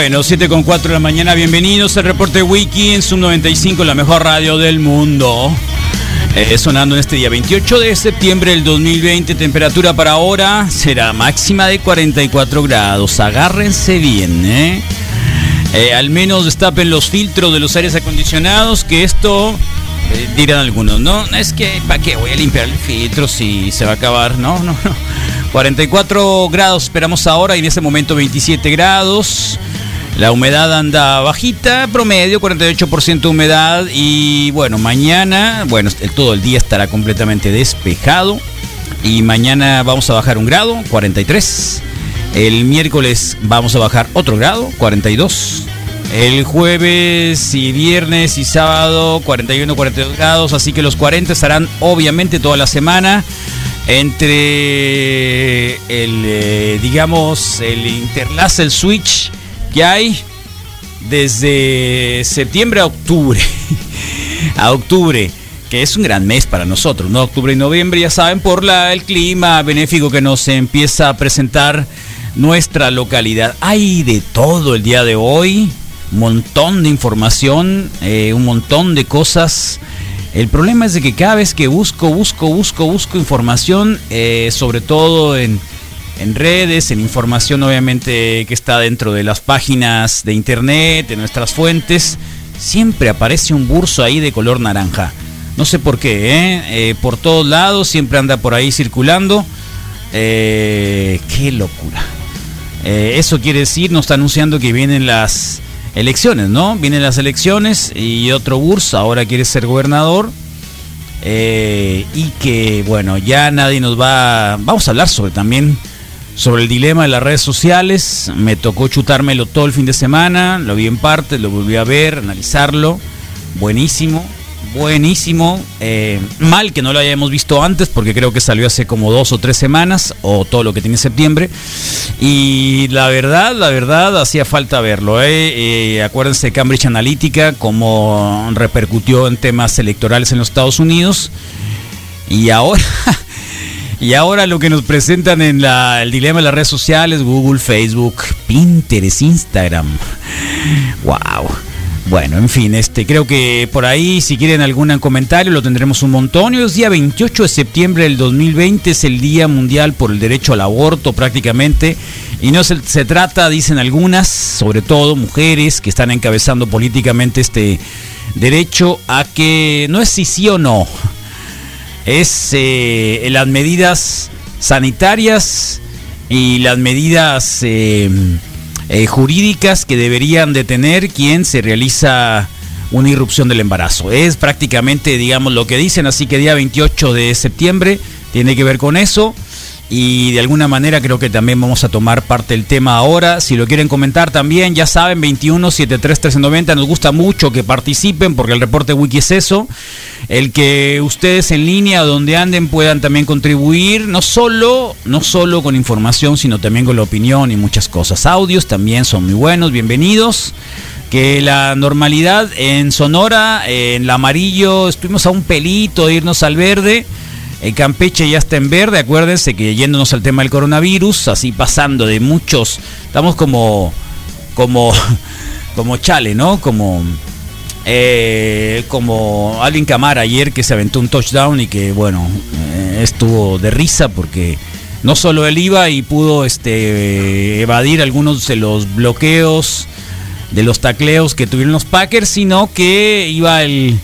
Bueno, 7 con 4 de la mañana, bienvenidos al reporte Wiki en Sub 95, la mejor radio del mundo. Eh, sonando en este día 28 de septiembre del 2020, temperatura para ahora será máxima de 44 grados. Agárrense bien, ¿eh? Eh, al menos destapen los filtros de los aires acondicionados, que esto, eh, dirán algunos, ¿no? Es que, ¿para qué voy a limpiar el filtro si se va a acabar? No, no, no. 44 grados esperamos ahora y en este momento 27 grados. La humedad anda bajita, promedio 48% de humedad y bueno, mañana, bueno, todo el día estará completamente despejado y mañana vamos a bajar un grado, 43. El miércoles vamos a bajar otro grado, 42. El jueves y viernes y sábado 41, 42 grados, así que los 40 estarán obviamente toda la semana entre el, eh, digamos, el interlace, el switch que hay desde septiembre a octubre. a octubre, que es un gran mes para nosotros, ¿no? Octubre y noviembre, ya saben, por la, el clima benéfico que nos empieza a presentar nuestra localidad. Hay de todo el día de hoy, un montón de información, eh, un montón de cosas. El problema es de que cada vez que busco, busco, busco, busco información, eh, sobre todo en, en redes, en información obviamente que está dentro de las páginas de internet, de nuestras fuentes, siempre aparece un burso ahí de color naranja. No sé por qué, ¿eh? Eh, por todos lados siempre anda por ahí circulando. Eh, qué locura. Eso quiere decir, nos está anunciando que vienen las elecciones, ¿no? Vienen las elecciones y otro Burs ahora quiere ser gobernador. Y que, bueno, ya nadie nos va. Vamos a hablar sobre también sobre el dilema de las redes sociales. Me tocó chutármelo todo el fin de semana, lo vi en parte, lo volví a ver, analizarlo. Buenísimo, buenísimo. Eh, mal que no lo hayamos visto antes, porque creo que salió hace como dos o tres semanas, o todo lo que tiene septiembre. Y la verdad, la verdad, hacía falta verlo. ¿eh? Eh, acuérdense de Cambridge Analytica, cómo repercutió en temas electorales en los Estados Unidos. Y ahora, y ahora lo que nos presentan en la- el dilema de las redes sociales, Google, Facebook, Pinterest, Instagram. Wow. Bueno, en fin, este creo que por ahí si quieren algún comentario lo tendremos un montón. Hoy es día 28 de septiembre del 2020, es el Día Mundial por el Derecho al Aborto prácticamente. Y no se, se trata, dicen algunas, sobre todo mujeres que están encabezando políticamente este derecho a que no es si sí o no, es eh, las medidas sanitarias y las medidas eh, eh, jurídicas que deberían de tener quien se realiza una irrupción del embarazo. Es prácticamente, digamos, lo que dicen, así que día 28 de septiembre tiene que ver con eso. Y de alguna manera creo que también vamos a tomar parte del tema ahora. Si lo quieren comentar también, ya saben, 21 73 1390. Nos gusta mucho que participen porque el reporte wiki es eso. El que ustedes en línea, donde anden, puedan también contribuir, no solo, no solo con información, sino también con la opinión y muchas cosas. Audios también son muy buenos, bienvenidos. Que la normalidad en Sonora, en la amarillo, estuvimos a un pelito de irnos al verde. El Campeche ya está en verde, acuérdense que yéndonos al tema del coronavirus, así pasando de muchos, estamos como, como, como chale, ¿no? Como, eh, como Alvin Camara ayer que se aventó un touchdown y que, bueno, eh, estuvo de risa porque no solo él iba y pudo este, evadir algunos de los bloqueos, de los tacleos que tuvieron los Packers, sino que iba el,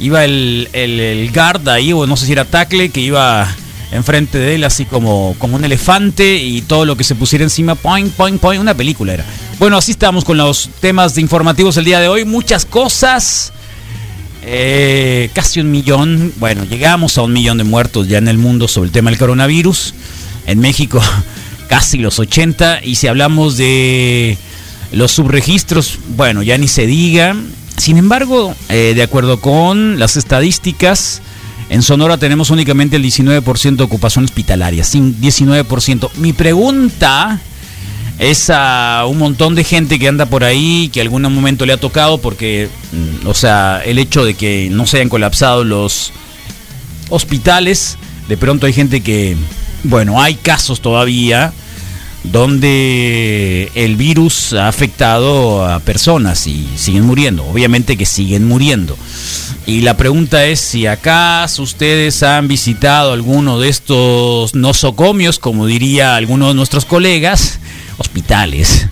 iba el, el, guard ahí, o no sé si era tackle, que iba enfrente de él así como, como un elefante y todo lo que se pusiera encima, point, point, point, una película era. Bueno, así estamos con los temas informativos el día de hoy, muchas cosas. Eh, casi un millón, bueno, llegamos a un millón de muertos ya en el mundo sobre el tema del coronavirus. En México casi los 80 y si hablamos de los subregistros, bueno, ya ni se diga. Sin embargo, eh, de acuerdo con las estadísticas, en Sonora tenemos únicamente el 19% de ocupación hospitalaria, sin 19%. Mi pregunta es a un montón de gente que anda por ahí, que algún momento le ha tocado, porque, mm, o sea, el hecho de que no se hayan colapsado los hospitales, de pronto hay gente que, bueno, hay casos todavía donde el virus ha afectado a personas y siguen muriendo, obviamente que siguen muriendo. Y la pregunta es si acaso ustedes han visitado alguno de estos nosocomios, como diría alguno de nuestros colegas, hospitales.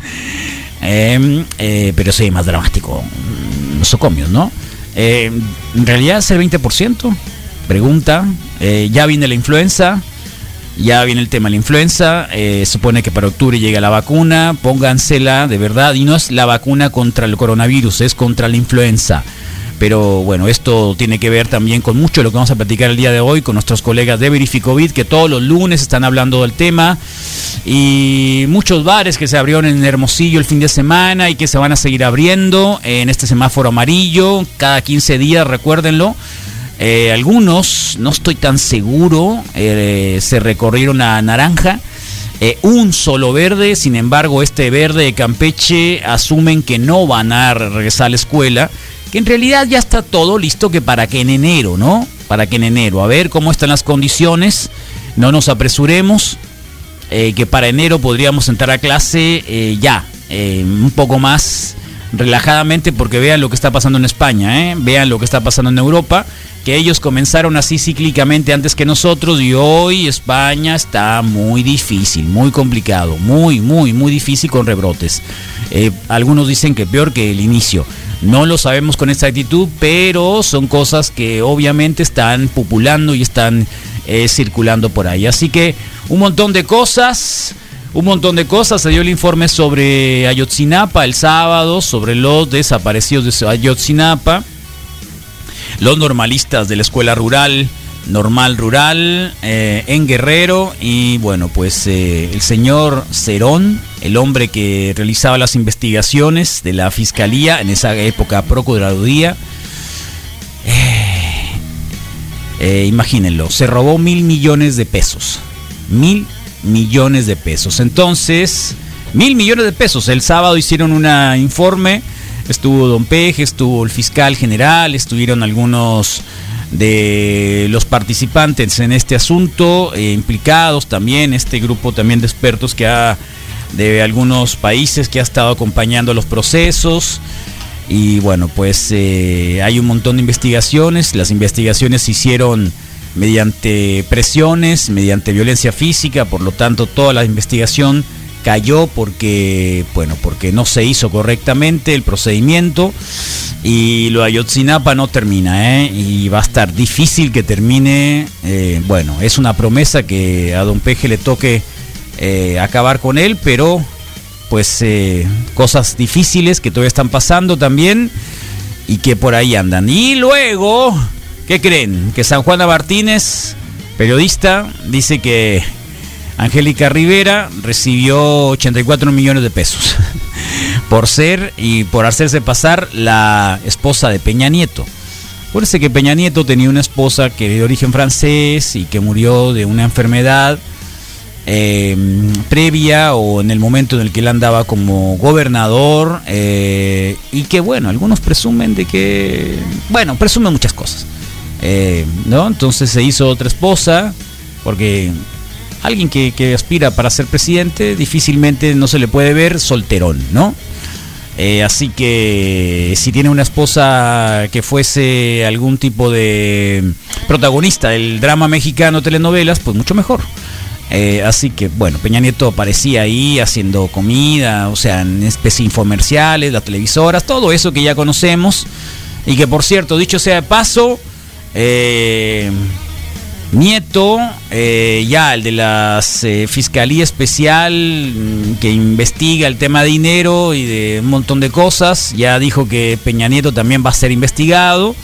Em, eh, pero sí, más dramático. Nosocomios, ¿no? Eh, en realidad es el 20%. Pregunta. Eh, ya viene la influenza. Ya viene el tema de la influenza. supone que para octubre llega la vacuna. Póngansela de verdad. Y no es la vacuna contra el coronavirus, es contra la influenza. Pero bueno, esto tiene que ver también con mucho de lo que vamos a platicar el día de hoy con nuestros colegas de Verificovid, que todos los lunes están hablando del tema. Y muchos bares que se abrieron en Hermosillo el fin de semana y que se van a seguir abriendo en este semáforo amarillo cada 15 días, recuérdenlo. Eh, algunos, no estoy tan seguro, eh, se recorrieron a naranja. Eh, un solo verde, sin embargo, este verde de Campeche asumen que no van a regresar a la escuela que en realidad ya está todo listo que para que en enero, ¿no? Para que en enero, a ver cómo están las condiciones, no nos apresuremos, que para enero podríamos entrar a clase ya, un poco más relajadamente, porque vean lo que está pasando en España, vean lo que está pasando en Europa, que ellos comenzaron así cíclicamente antes que nosotros y hoy España está muy difícil, muy complicado, muy, muy, muy difícil con rebrotes. algunos dicen que peor que el inicio. No lo sabemos con exactitud, pero son cosas que obviamente están populando y están eh, circulando por ahí. Así que un montón de cosas. Un montón de cosas. Se dio el informe sobre Ayotzinapa el sábado, sobre los desaparecidos de Ayotzinapa, los normalistas de la escuela rural, normal rural eh, en Guerrero y bueno pues eh, el señor Cerón el hombre que realizaba las investigaciones de la fiscalía en esa época procuraduría eh, imagínenlo se robó mil millones de pesos mil millones de pesos. Entonces mil millones de pesos. El sábado hicieron un informe estuvo Don Peje estuvo el fiscal general estuvieron algunos de los participantes en este asunto, eh, implicados también, este grupo también de expertos que ha, de algunos países que ha estado acompañando los procesos. Y bueno, pues eh, hay un montón de investigaciones. Las investigaciones se hicieron mediante presiones, mediante violencia física, por lo tanto toda la investigación cayó porque, bueno, porque no se hizo correctamente el procedimiento y lo de Ayotzinapa no termina, ¿eh? Y va a estar difícil que termine. Eh, bueno, es una promesa que a Don Peje le toque eh, acabar con él, pero pues cosas difíciles que todavía están pasando también y que por ahí andan. Y luego, ¿qué creen? Que San Juana Martínez, periodista, dice que Angélica Rivera recibió 84 millones de pesos por ser y por hacerse pasar la esposa de Peña Nieto. Acuérdense que Peña Nieto tenía una esposa que era de origen francés y que murió de una enfermedad eh, previa o en el momento en el que él andaba como gobernador eh, y que bueno, algunos presumen de que, bueno, presumen muchas cosas. Eh, ¿no? Entonces se hizo otra esposa porque alguien que, aspira para ser presidente difícilmente no se le puede ver solterón, ¿no? Eh, así que si tiene una esposa que fuese algún tipo de protagonista del drama mexicano telenovelas, pues mucho mejor. Eh, así que, bueno, Peña Nieto aparecía ahí haciendo comida, o sea, en especie infomerciales, las televisoras, todo eso que ya conocemos. Y que, por cierto, dicho sea de paso, eh, Nieto, eh, ya el de la Fiscalía Especial mm, que investiga el tema de dinero y de un montón de cosas, ya dijo que Peña Nieto también va a ser investigado,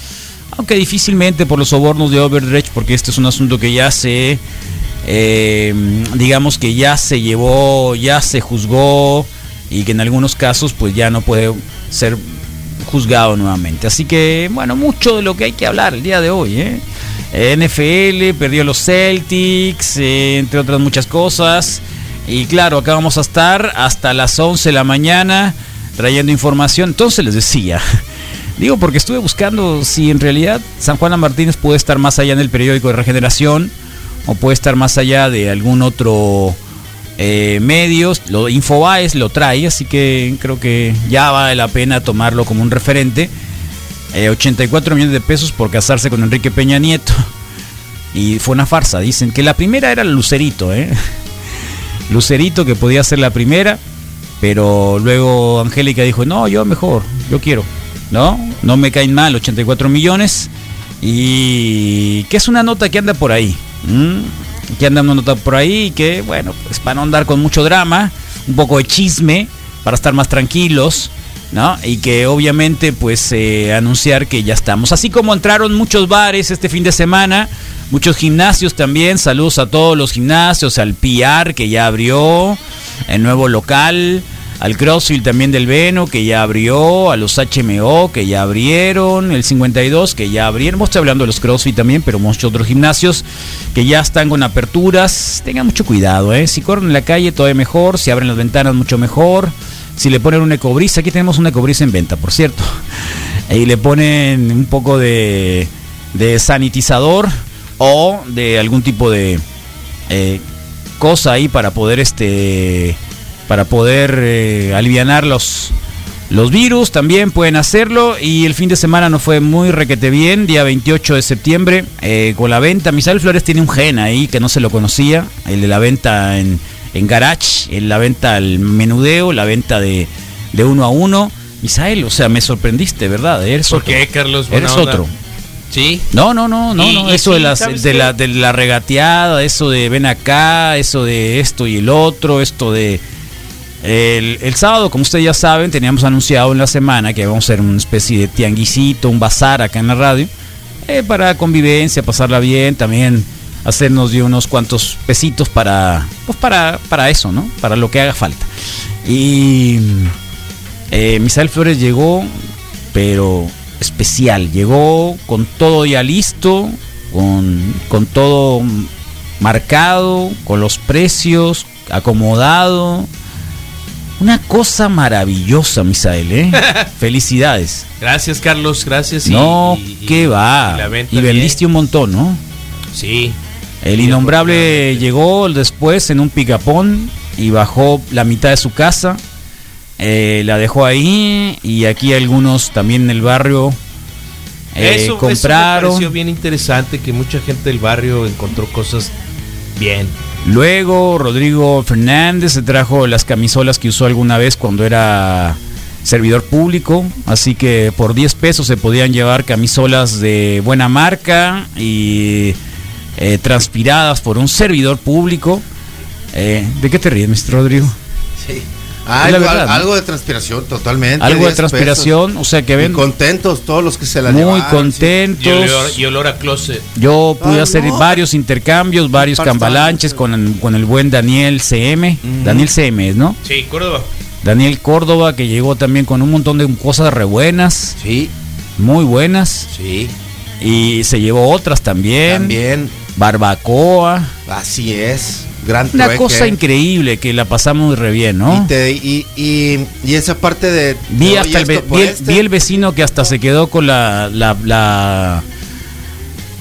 aunque difícilmente por los sobornos de Overdrecht, porque este es un asunto que ya se, eh, digamos que ya se llevó, ya se juzgó y que en algunos casos pues ya no puede ser juzgado nuevamente. Así que, bueno, mucho de lo que hay que hablar el día de hoy, ¿eh? NFL, perdió los Celtics, eh, entre otras muchas cosas. Y claro, acá vamos a estar hasta las 11 de la mañana trayendo información. Entonces les decía, digo porque estuve buscando si en realidad San Juana Martínez puede estar más allá en el periódico de Regeneración o puede estar más allá de algún otro eh, medio. Lo Infobaes lo trae, así que creo que ya vale la pena tomarlo como un referente. 84 eh, millones de pesos por casarse con Enrique Peña Nieto. Y fue una farsa. Dicen que la primera era Lucerito, ¿eh? Lucerito que podía ser la primera. Pero luego Angélica dijo, no, yo mejor, yo quiero. ¿No? No me caen mal 84 millones. Y que es una nota que anda por ahí. Que anda una nota por ahí que, bueno, pues para no andar con mucho drama, un poco de chisme, para estar más tranquilos. ¿No? Y que obviamente pues eh, anunciar que ya estamos. Así como entraron muchos bares este fin de semana, muchos gimnasios también, saludos a todos los gimnasios, al PR que ya abrió, el nuevo local, al CrossFit también del Veno que ya abrió, a los HMO que ya abrieron, el 52 que ya abrieron, estoy hablando de los CrossFit también, pero muchos otros gimnasios que ya están con aperturas, tengan mucho cuidado, ¿eh? si corren en la calle todavía mejor, si abren las ventanas mucho mejor si le ponen un ecobrisa, aquí tenemos un ecobrisa en venta, por cierto, y le ponen un poco de, de sanitizador o de algún tipo de eh, cosa ahí para poder este para poder eh, aliviar los los virus. También pueden hacerlo. Y el fin de semana no fue muy requete bien, día 28 de septiembre, eh, con la venta. Misael Flores tiene un gen ahí que no se lo conocía, el de la venta en, en Garage, en la venta al menudeo, la venta de, de uno a uno. Misael, o sea, me sorprendiste, ¿verdad? Eres ¿Por qué, Carlos? Eres otro. Sí. No, no, no, no, no. eso de, las, de, la, de la regateada, eso de ven acá, eso de esto y el otro, esto de... El, el, sábado, como ustedes ya saben, teníamos anunciado en la semana que vamos a hacer una especie de tianguisito, un bazar acá en la radio, eh, para convivencia, pasarla bien, también hacernos de unos cuantos pesitos para, pues para, para eso, ¿no? Para lo que haga falta. Y eh, Misael Flores llegó, pero especial, llegó con todo ya listo, con, con todo marcado, con los precios, acomodado. Una cosa maravillosa, Misael, ¿eh? Felicidades. Gracias, Carlos, gracias. no, qué va. Y, y vendiste un montón, ¿no? Sí, el innombrable llegó después en un picapón y bajó la mitad de su casa. Eh, la dejó ahí y aquí algunos también en el barrio eh, eso, compraron. Eso me bien interesante que mucha gente del barrio encontró cosas bien. Luego Rodrigo Fernández se trajo las camisolas que usó alguna vez cuando era servidor público, así que por 10 pesos se podían llevar camisolas de buena marca y eh, transpiradas por un servidor público. Eh, ¿De qué te ríes, Mr. Rodrigo? Sí. algo, de transpiración, totalmente. Algo de transpiración, o sea que ven. contentos todos los que se la Muy contentos. Y olor, a closet. Yo pude hacer varios intercambios, varios cambalanches con el, con el buen Daniel CM. Daniel CM, ¿no? Sí, Córdoba. Daniel Córdoba, que llegó también con un montón de cosas re buenas. Sí. Muy buenas. Sí. Y se llevó otras también. También barbacoa. Así es. Gran Una cosa increíble que la pasamos re bien, ¿no? Y, y, y, esa parte de... Vi, hasta el, este. vi, el, vecino que hasta se quedó con la, la, la,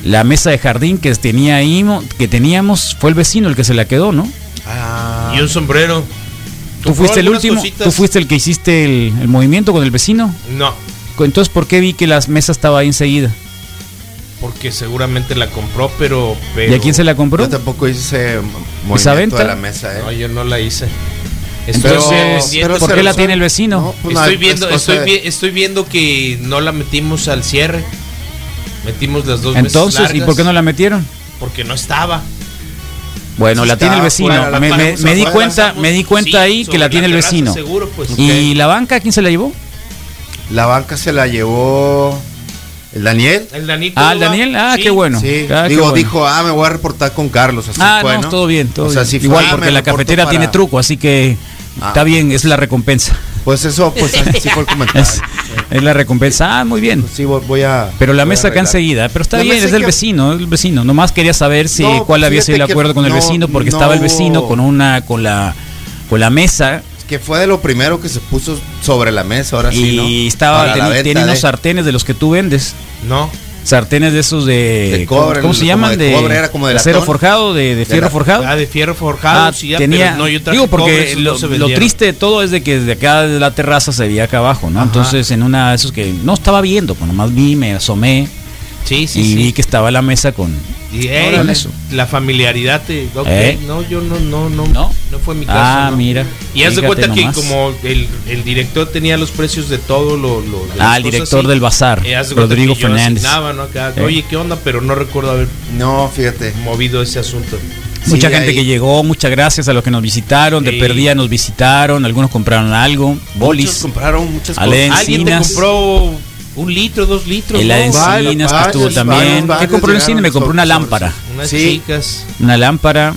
la, mesa de jardín que tenía ahí, que teníamos, fue el vecino el que se la quedó, ¿no? Ah. Y un sombrero. ¿Tú fuiste el último? ¿Tú fuiste el que hiciste el, el movimiento con el vecino? No. Entonces, ¿por qué vi que la mesa estaba ahí enseguida? Porque seguramente la compró, pero, pero ¿Y a quién se la compró? Yo tampoco hice ese movimiento de la mesa, ¿eh? No, yo no la hice. Pero, ¿Por qué la tiene el vecino? Pues estoy, viendo, estoy, estoy, viendo que no la metimos al cierre. Metimos las dos Entonces, ¿y por qué no la metieron? Porque no estaba. Bueno, la tiene el vecino. Me, di cuenta, me di cuenta ahí que la tiene el vecino. Seguro, pues. ¿Y la banca quién se la llevó? La banca se la llevó ¿El Daniel? El Daniel. Ah, el Daniel. Ah, qué bueno. Sí. Ah, Digo, dijo, ah, me voy a reportar con Carlos. Así ah, no, todo bien, todo bien. Igual ah, porque la cafetera tiene truco, así que ah. está bien, es la recompensa. Pues eso, pues así fue el comentario. Es, la recompensa. Ah, muy bien. Pues sí, voy a. Pero la mesa acá enseguida. Pero está bien, es del vecino, el vecino. Nomás quería saber si cuál había sido el acuerdo con el vecino, porque estaba el vecino con una, con la, con la mesa que fue de lo primero que se puso sobre la mesa, ahora sí, ¿no? Y estaba, tiene unos sartenes de los que tú vendes. No. Sartenes de esos de, cobre, ¿cómo, se llaman? De, cobre, era como de acero forjado, de, fierro forjado. Ah, de fierro forjado. Ah, sí, tenía, no, yo digo porque lo, triste de todo es de que desde acá de la terraza se veía acá abajo, ¿no? Entonces en una de esos que no estaba viendo, pues nomás vi, me asomé. Sí, sí, y vi que estaba la mesa con, y, eso. La familiaridad te. ¿Eh? No, yo no, no, no. No, no fue mi caso. Ah, mira. Y haz de cuenta que como el, el, director tenía los precios de todo lo. lo ah, el director del bazar, eh, Rodrigo Fernández. ¿no? Oye, ¿qué onda? Pero no recuerdo haber. No, fíjate. Movido ese asunto. Mucha gente que llegó, muchas gracias a los que nos visitaron, de perdida nos visitaron, algunos compraron algo, bolis. Muchos compraron muchas cosas. Alguien te compró un litro, dos litros. Y la encinas que estuvo también. ¿Qué compró el cine? Me compró una lámpara. Unas chicas. Una lámpara.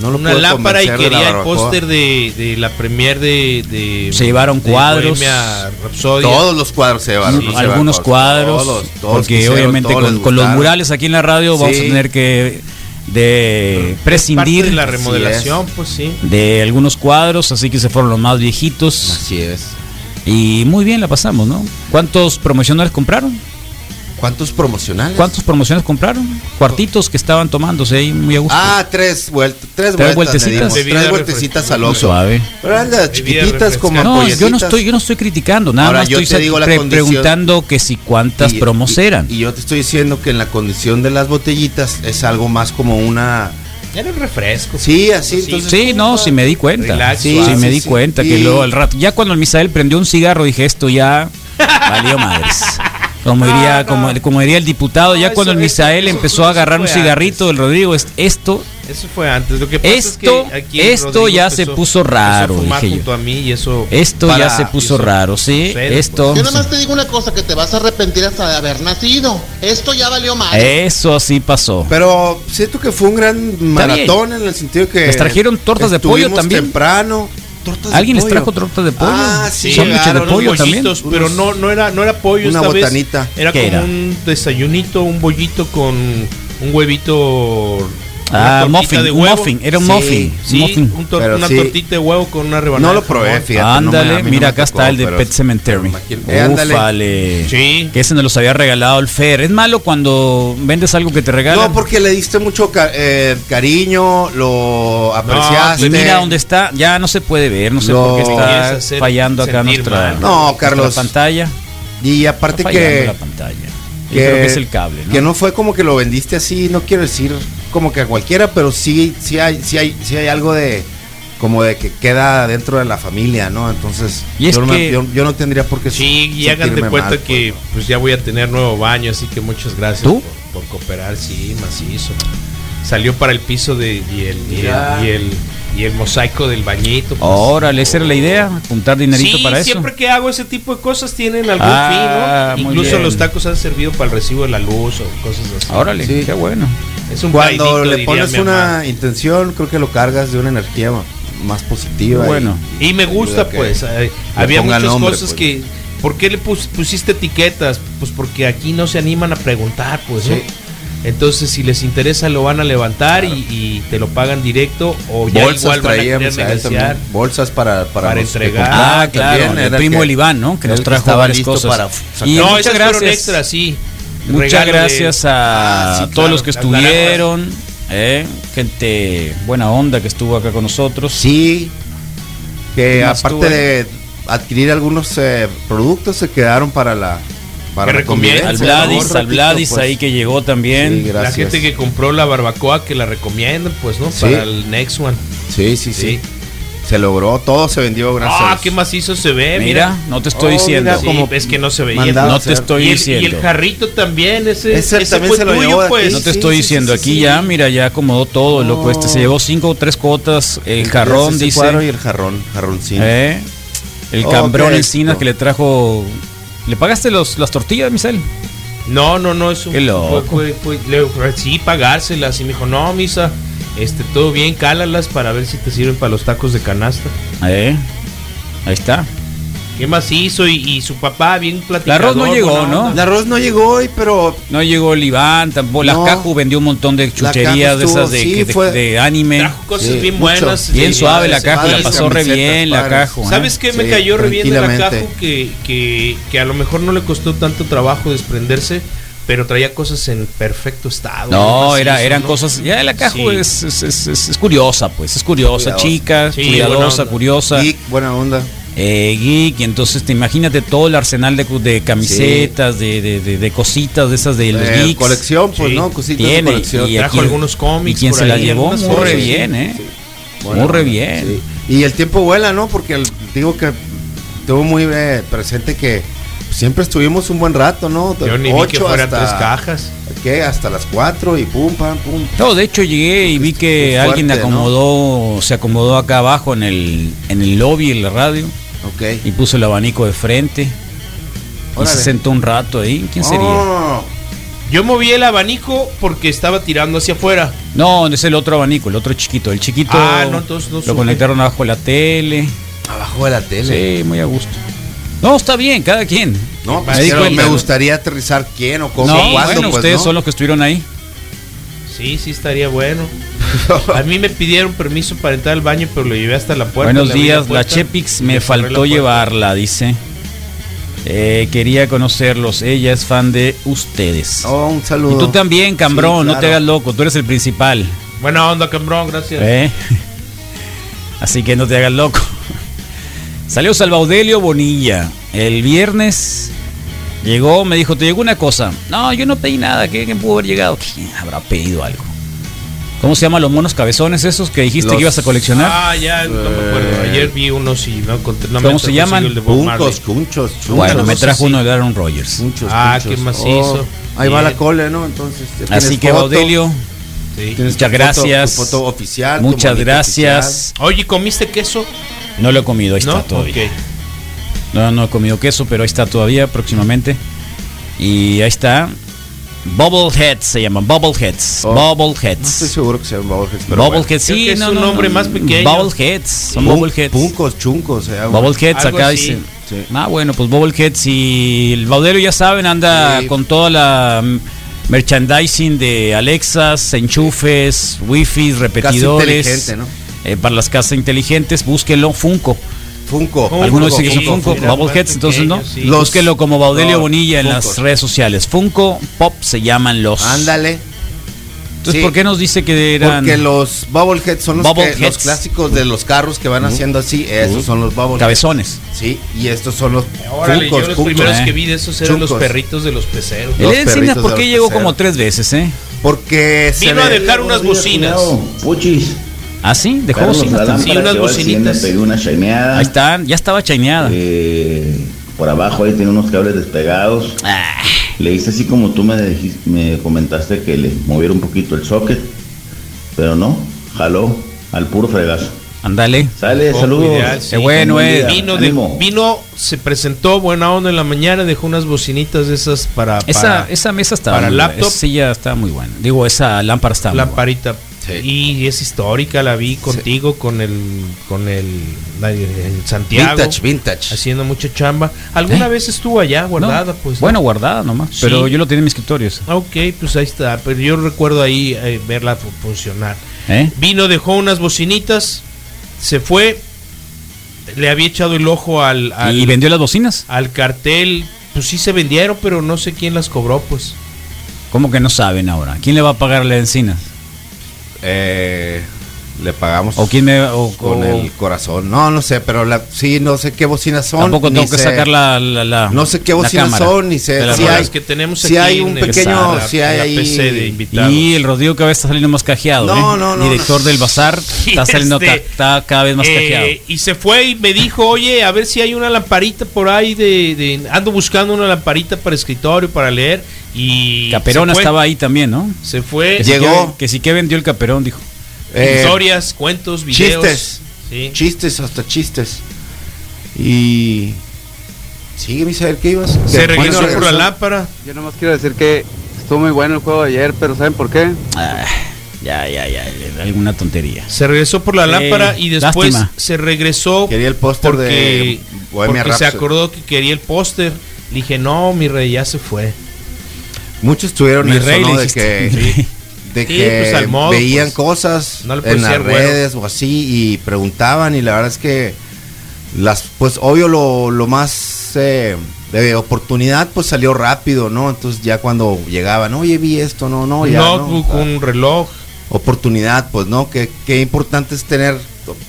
No una lámpara y quería el póster de, de, la premier de, de, Se llevaron cuadros. Todos los cuadros se llevaron. algunos cuadros. Todos, porque obviamente con, los murales aquí en la radio vamos a tener que de prescindir de la remodelación, pues sí. De algunos cuadros, así que se fueron los más viejitos. Así es. Y muy bien la pasamos, ¿no? ¿Cuántos promocionales compraron? ¿Cuántos promocionales? ¿Cuántos promocionales compraron? Cuartitos que estaban tomándose ahí muy a gusto. Ah, tres, vueltas, tres, tres vueltecitas. Tres vueltecitas al oso. suave. Pero eran chiquititas como No, yo no estoy, yo no estoy criticando, nada más estoy preguntando que si cuántas promos eran. Y yo te estoy diciendo que en la condición de las botellitas es algo más como una era el refresco. Sí, así. sí, no, sí me di cuenta. sí, sí, me di cuenta que luego al rato, ya cuando el Misael prendió un cigarro, dije, esto ya valió madres. Como diría, como, como diría el diputado, ya cuando el Misael empezó a agarrar un cigarrito del Rodrigo, esto eso fue antes. Lo que pasa esto, es que esto ya se puso raro. Dije A mí y eso esto ya se puso raro, sí. Esto. Yo nada más te digo una cosa que te vas a arrepentir hasta de haber nacido. Esto ya valió mal. Eso sí pasó. Pero siento que fue un gran maratón en el sentido que. Les trajeron tortas de pollo también. temprano. ¿Alguien les trajo tortas de pollo? Ah, sí. De pollo también. Pero no, no era, no era pollo una botanita. Era como un desayunito, un bollito con un huevito Ah, muffin, un muffin, era un muffin. una tortita de huevo con una rebanada. No lo probé, fíjate. Ándale, mira, acá está el de Pet Cemetery. Ufale. Sí. Que ese nos los había regalado el Fer. Es malo cuando vendes algo que te regalan. No, porque le diste mucho eh, cariño, lo apreciaste. y mira dónde está, ya no se puede ver, no sé por qué está fallando acá nuestra, no, Carlos. pantalla. Y aparte que la pantalla. Que, creo que es el cable, Que no fue como que lo vendiste así, no quiero decir como que a cualquiera, pero sí, sí hay, sí hay, sí hay algo de como de que queda dentro de la familia, ¿no? Entonces, yo, no tendría por qué Sí, y hagan de cuenta que pues. pues ya voy a tener nuevo baño, así que muchas gracias Por, por, cooperar, sí, macizo. Salió para el piso de y el, y el, y el, mosaico del bañito. Pues. Órale, esa era la idea, juntar dinerito para eso. siempre que hago ese tipo de cosas tienen algún ah, fin, ¿no? Incluso los tacos han servido para el recibo de la luz o cosas así. Órale, sí. qué bueno. Es un Cuando le pones una intención, creo que lo cargas de una energía más positiva. Bueno. Y, me gusta, pues. Eh, había muchas cosas pues. que. ¿Por qué le pusiste etiquetas? Pues porque aquí no se animan a preguntar, pues. Entonces, si les interesa, lo van a levantar y, te lo pagan directo o ya Bolsas igual van a negociar. Bolsas para, para, entregar. Ah, claro. El primo el Iván, ¿no? Que nos trajo varias cosas. Para y no, muchas gracias. extra, sí. Muchas gracias a ah, todos los que estuvieron. Eh, gente buena onda que estuvo acá con nosotros. Sí, que aparte de adquirir algunos eh, productos se quedaron para la para Que recomienda. Al. Vladis, al ratito, Vladis pues. ahí que llegó también. Sí, gracias. La gente que compró la barbacoa que la recomiendan, pues, ¿no? Sí. Para el next one. Sí, sí, sí, Sí. Se logró, todo se vendió, gracias. a Ah, qué macizo se ve, Mira, mira. no te estoy Oh, diciendo. mira Sí, como es que no se veía. No te estoy y, el, y diciendo. el jarrito también, ese, Ese ese también fue se lo tuyo, llevó pues. No te Sí, estoy sí, diciendo, sí, aquí sí. ya, mira, ya acomodó todo, loco. Este se llevó cinco o tres cuotas, el jarrón, dice. cuadro y el jarrón, jarroncín. ¿eh? El Oh, cambrón encina que le trajo. ¿Le pagaste los, las tortillas, Misel? No, no, no, eso Qué loco. fue, fue, fue- le ofrecí pagárselas y me dijo, no, misa, este, todo bien, cálalas para ver si te sirven para los tacos de canasta. ¿Eh? Ahí está. ¿Qué más hizo? Y, y su papá bien El platicador. arroz no llegó, ¿no? El arroz no llegó hoy, pero No llegó el Iván, tampoco. La No. Caju vendió un montón de chucherías de esas de, sí, que- de- fue- de anime. Trajo cosas Sí, bien mucho. buenas. Bien sí, suave la Caju, la pasó re bien la. Caju. ¿eh? ¿Sabes qué me Sí, cayó re bien de la. Caju? Que, que, que a lo mejor no le costó tanto trabajo desprenderse, pero traía cosas en perfecto estado. No, era, eran ¿no? cosas. Ya la Caju Sí. es, es, es- es- es curiosa, pues. Es curiosa, Cuidadosa. chica, Sí, cuidadosa, curiosa. geek, buena onda. eh, geek, y entonces te imagínate todo el arsenal de, de camisetas, de, de, de- de cositas de esas de los Eh, geeks. colección, pues, Sí. ¿no? Cositas Tiene, de colección. y Trajo aquí- algunos cómics Y quien se la llevó muy re sí. bien, ¿eh? Muy re bien. sí. Y el tiempo vuela, ¿no? Porque el- digo que tuvo muy eh, presente que siempre estuvimos un buen rato, ¿no? Yo ni vi que Ocho fueran hasta- tres cajas. ¿Qué? Hasta las 4 y pum, pam, pum. No, de hecho llegué y vi que Fuerte, alguien ¿no? acomodó, se acomodó acá abajo en el, en el lobby en la radio Ok. y puso el abanico de frente. Y Órale. se sentó un rato ahí. ¿Quién sería? Oh, Yo moví el abanico porque estaba tirando hacia afuera. No, es el otro abanico, el otro chiquito. El chiquito Ah, no, entonces no lo conectaron abajo de la tele. abajo de la tele. Sí, muy a gusto. No, está bien, cada quien. No, pues Me cuenta. me gustaría aterrizar quién o cómo, No, cuándo, bueno, pues, ustedes ¿no? son los que estuvieron ahí. Sí, sí, estaría bueno. A mí me pidieron permiso para entrar al baño, pero lo llevé hasta la puerta. Buenos días, la Chepix me faltó llevarla, dice. Eh, quería conocerlos, ella es fan de ustedes. Oh, un saludo. y tú también, Cambrón, Sí, no te hagas loco, tú eres el principal. Buena onda, cambrón, gracias. ¿eh? Así que no te hagas loco. Salió Salvaudelio Bonilla. El viernes llegó, me dijo, te llegó una cosa. No, yo no pedí nada, ¿qué, qué pudo haber llegado? ¿Quién habrá pedido algo? ¿Cómo se llaman los monos cabezones esos que dijiste Los- que ibas a coleccionar? Ah, ya, no me acuerdo. Eh. Ayer vi unos y no encontré. No ¿Cómo me se llaman? el de Bob Marley. Puncos, cunchos, chunchos. bueno, me trajo uno de Aaron Rodgers. Cunchos, Ah, cunchos. qué macizo. ahí va Bien. la cole, ¿no? Entonces, Así que, foto, Baudelio, Sí. muchas tu foto- gracias. tu foto oficial. muchas gracias. Oye, ¿comiste queso? No lo he comido, ahí ¿No? está todavía. No, no he comido queso, pero ahí está todavía próximamente. Y ahí está. Bubbleheads se llaman, Bubbleheads. Oh, No estoy Bubbleheads. seguro que sean Bubbleheads. pero bueno. Bubbleheads, Creo sí, es no, un no, nombre no. más pequeño. Bubbleheads, son Pun- Bubbleheads. Puncos, chuncos. eh, bueno. Bubbleheads Algo acá así. dicen. Sí. Ah, bueno, pues Bubbleheads y el Baudelio ya saben, anda Sí. con toda la merchandising de Alexas, enchufes, wifi, repetidores. inteligente, ¿no? Eh, para las casas inteligentes, búsquenlo, Funko. Funko. Funko, Algunos dicen que son Funko, Bubbleheads, entonces no. sí. Los- Búsquenlo como Baudelio no, Bonilla en las redes sociales. Funko Pop se llaman los. Ándale. Entonces, Sí. ¿por qué nos dice que eran Porque los Bubbleheads son los, que- Bubbleheads. los clásicos de los carros que van haciendo así. Esos son los Bubbleheads. cabezones? Sí, y estos son los Órale, Funkos, yo los Funkos. primeros eh. que vi de esos eran los perritos de los peceros. Los perritos por qué llegó peceros. como tres veces, ¿eh? Porque se Vino a dejar unas bocinas. Puchis. Ah, sí, dejó bocinas. Sí, unas bocinitas. Una shineada. Ahí están, ya estaba chaineada. Eh, por abajo ahí tiene unos cables despegados. Ah, Le hice así como tú me, dijiste- me comentaste que le moviera un poquito el socket. Pero no, jaló al puro fregazo. ándale. Sale, saludos. ideal, sí. Qué bueno, Buen eh. Vino, de, vino, se presentó buena onda en la mañana, dejó unas bocinitas de esas para, Esa, para esa mesa estaba para muy buena. laptop. Esa silla está muy buena. Digo, esa lámpara está muy buena. Sí. Y es histórica, la vi contigo con el con el, la- el Santiago Vintage, vintage. haciendo mucha chamba. ¿Alguna ¿Eh? vez estuvo allá guardada? No, Pues ¿no? Bueno, guardada nomás. Sí. Pero yo lo tenía en mis escritorios. Ok, pues ahí está. Pero yo recuerdo ahí eh, verla fu- funcionar. ¿Eh? Vino, dejó unas bocinitas, se fue, le había echado el ojo al, al, ¿Y vendió las bocinas? al cartel. Pues sí se vendieron, pero no sé quién las cobró, pues. ¿Cómo que no saben ahora? ¿Quién le va a pagar la encina? Eh, Le pagamos. ¿O quién me.? con el corazón. No, no sé, pero la, sí, no sé qué bocinas son. Tampoco tengo que sacar la, la, No sé qué bocinas son, ni sé. si hay, que tenemos si hay un pequeño. Si hay ahí. Y el Rodrigo cada vez está saliendo más cajeado. No, ¿eh? no, no. Director del bazar está saliendo este, está cada vez más eh, cajeado. Y se fue y me dijo, oye, a ver si hay una lamparita por ahí de, ando buscando una lamparita para escritorio, para leer. Y. Caperón estaba ahí también, ¿no? Se fue. Que Llegó. que sí que vendió el Caperón, dijo. Eh, Historias, cuentos, videos. Chistes. Chistes, hasta chistes. Y. Sigue, Misael, ¿qué ibas? Se regresó por la lámpara. Yo nomás quiero decir que estuvo muy bueno el juego de ayer, pero ¿saben por qué? Ah, ya, ya, ya, alguna tontería. Se regresó por la lámpara y después se regresó. Quería el póster de porque se acordó que quería el póster. Le dije, no, mi rey ya se fue. Muchos tuvieron mi rey, ¿no? De que, de que pues, veían pues, cosas en las redes o así y preguntaban y la verdad es que las pues obvio lo, lo más eh, de oportunidad pues salió rápido no entonces ya cuando llegaban oye vi esto no no ya no, un reloj. oportunidad pues no que qué importante es tener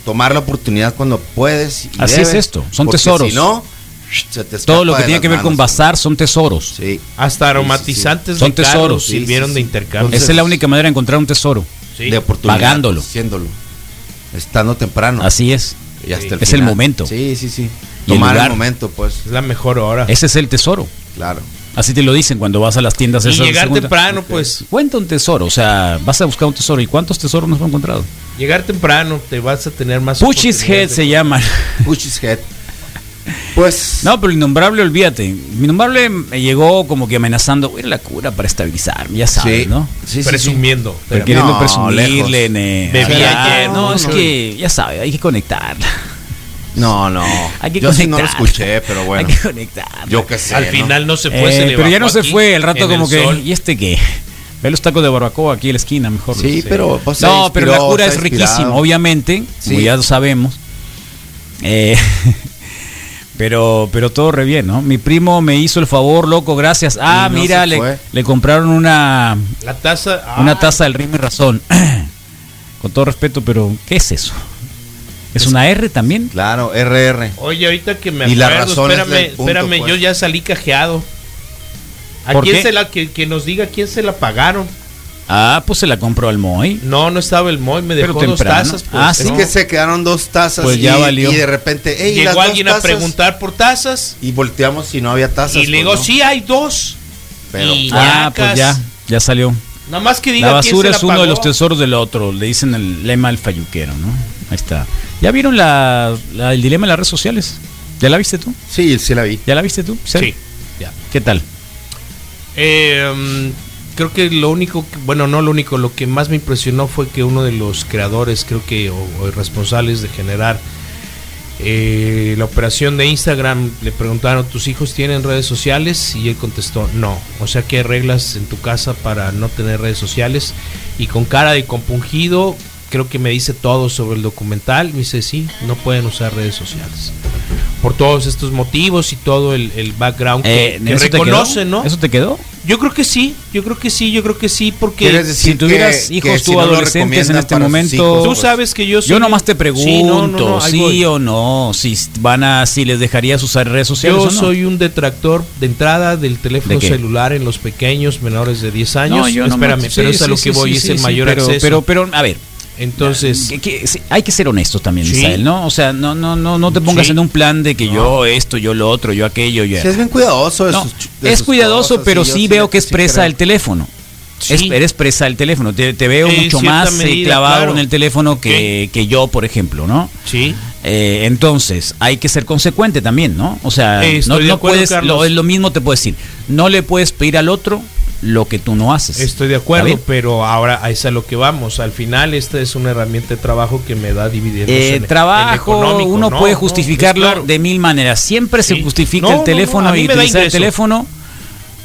tomar la oportunidad cuando puedes así es esto son tesoros. si no todo lo que tiene que ver con bazar son tesoros. Sí. Hasta aromatizantes son tesoros. sirvieron de intercambio. Esa es la única manera de encontrar un tesoro. De oportunidad. Pagándolo. Haciéndolo. Estando temprano. Así es. Y hasta el es el momento. Sí, sí, sí. Tomar el, momento, pues. Es la mejor hora. Ese es el tesoro. Claro. Así te lo dicen cuando vas a las tiendas. Y llegar temprano, pues. Cuenta un tesoro, o sea, vas a buscar un tesoro. ¿Y cuántos tesoros nos hemos encontrado? Llegar temprano, te vas a tener más. Puchis Head se llama. Puchis Head. Pues. No, pero Innombrable, olvídate. Innombrable me llegó como que amenazando, voy a la cura para estabilizarme, ya sabes, ¿no? Sí, Presumiendo. pero queriendo presumirle. Bebía ayer. No, es que, ya sabes, hay que conectarla. No, no. Hay que Yo sí no lo escuché, pero bueno. Hay que conectar. Yo qué sé. Al final no se fue, se eh, Pero ya no se fue, el rato como que. ¿Y este qué? Ve los tacos de barbacoa aquí en la esquina, mejor. Sí, pero. Pues, no, pero la cura es riquísima, obviamente. Como ya lo sabemos. Eh. Pero, pero todo re bien, ¿no? Mi primo me hizo el favor, loco, gracias. Ah, mira, le, le, compraron una. La taza. Una taza del ritmo y razón. Con todo respeto, pero ¿qué es eso? ¿Es, una R también? Claro, RR. Oye, ahorita que me acuerdo, espérame, espérame, yo pues. ya salí cajeado. ¿A quién se la que, que nos diga quién se la pagaron? Ah, pues se la compró al Moy. No, no estaba el Moy, me dejó dos tazas. Pues, ah, sí. que se quedaron dos tazas. Pues ya valió. Y de repente, llegó alguien a preguntar por tazas. Y volteamos si no había tazas. Y le digo, pues, sí, hay dos. Pero, ah, pues ya, ya salió. Nada más que diga La basura es uno de los tesoros del otro. Le dicen el lema al falluquero, ¿no? Ahí está. ¿Ya vieron la, el dilema en las redes sociales? ¿Ya la viste tú? Sí, sí la vi. ¿Ya la viste tú? Sí. Ya. ¿Qué tal? Eh creo que lo único, bueno, no lo único, lo que más me impresionó fue que uno de los creadores, creo que, o, responsables de generar eh, la operación de Instagram, le preguntaron, ¿tus hijos tienen redes sociales? Y él contestó, no. O sea que hay reglas en tu casa para no tener redes sociales. Y con cara de compungido, creo que me dice todo sobre el documental. Me dice, sí, no pueden usar redes sociales. Por todos estos motivos y todo el, background que, eh, reconoce, ¿no? ¿Eso te quedó? Yo creo que sí, yo creo que sí, yo creo que sí, porque si tuvieras hijos tú adolescentes en este momento, tú sabes que yo soy, yo nomás te pregunto, sí, o no, si van a, si les dejarías usar redes sociales. Yo soy un detractor de entrada del teléfono celular en los pequeños menores de 10 años. No, yo Espérame, pero es a lo que voy, es el mayor pero, acceso. Pero, pero, a ver, entonces, hay que ser honestos también, Israel, ¿no? O sea, no, no, no, no te pongas en un plan de que yo esto, yo lo otro, yo aquello, yo. es bien cuidadoso. es cuidadoso, pero sí veo que expresa el teléfono. Es, eres presa el teléfono. Te, veo mucho más eh, clavado en el teléfono que, que, yo, por ejemplo, ¿no? Sí. Eh, entonces, hay que ser consecuente también, ¿no? O sea, no, no puedes, lo, lo mismo te puedo decir. No le puedes pedir al otro lo que tú no haces. Estoy de acuerdo, pero ahora es a lo que vamos. Al final, esta es una herramienta de trabajo que me da dividiendo. Eh, trabajo, uno puede justificarlo de mil maneras. Siempre se justifica el teléfono y utilizar el teléfono.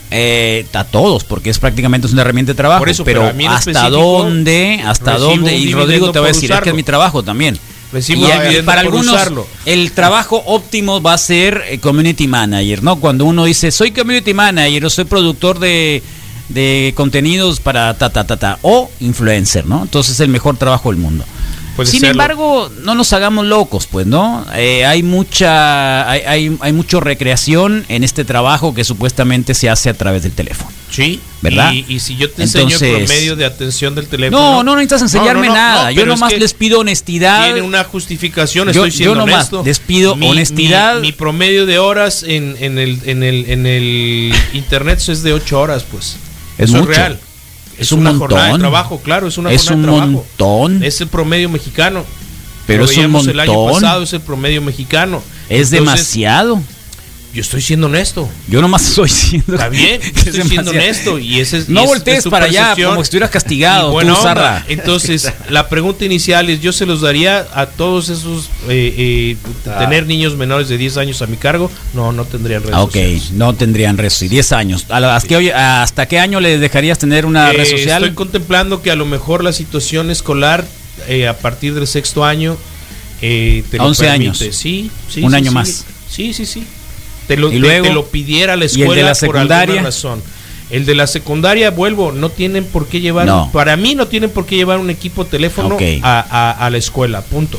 Eh, a todos, porque es prácticamente una herramienta de trabajo. pero, hasta dónde, hasta dónde, y Rodrigo te va a decir, es que es mi trabajo también. y para algunos el trabajo óptimo va a ser eh, community manager, ¿no? Cuando uno dice soy community manager o soy productor de de contenidos para ta ta ta ta o influencer, ¿no? Entonces es el mejor trabajo del mundo. Sin embargo, no nos hagamos locos, pues, ¿no? Eh, hay mucha, hay, hay, mucho recreación en este trabajo que supuestamente se hace a través del teléfono. Sí. ¿Verdad? Y, si yo te enseño el promedio de atención del teléfono. No, no necesitas enseñarme nada. yo nomás les pido honestidad. Tiene una justificación, estoy siendo yo nomás les pido honestidad. Mi, promedio de horas en, en, el, en, el, en el internet es de 8 horas, pues. Es Eso es real. Es, una jornada de trabajo, claro, es una es jornada un montón. Es el promedio mexicano. Pero es un montón. El año pasado es el promedio mexicano. Es demasiado. Yo estoy siendo honesto. Yo nomás estoy siendo. Está bien, estoy siendo honesto. Y ese es, no voltees para allá como si estuvieras castigado. Bueno, entonces, la pregunta inicial es: yo se los daría a todos esos. Eh, eh, ah. Tener niños menores de 10 años a mi cargo. No, no tendrían redes ah, Ok, no tendrían redes sociales. 10 años. ¿Hasta qué año le dejarías tener una red eh, social? Estoy contemplando que a lo mejor la situación escolar a partir del sexto año. te 11 años. Sí, sí. Un año más. Sí, sí, sí te lo, te, lo pidiera la escuela de la secundaria? por alguna razón. El de la secundaria, vuelvo, no tienen por qué llevar, para mí no tienen por qué llevar un equipo teléfono a, la escuela, punto.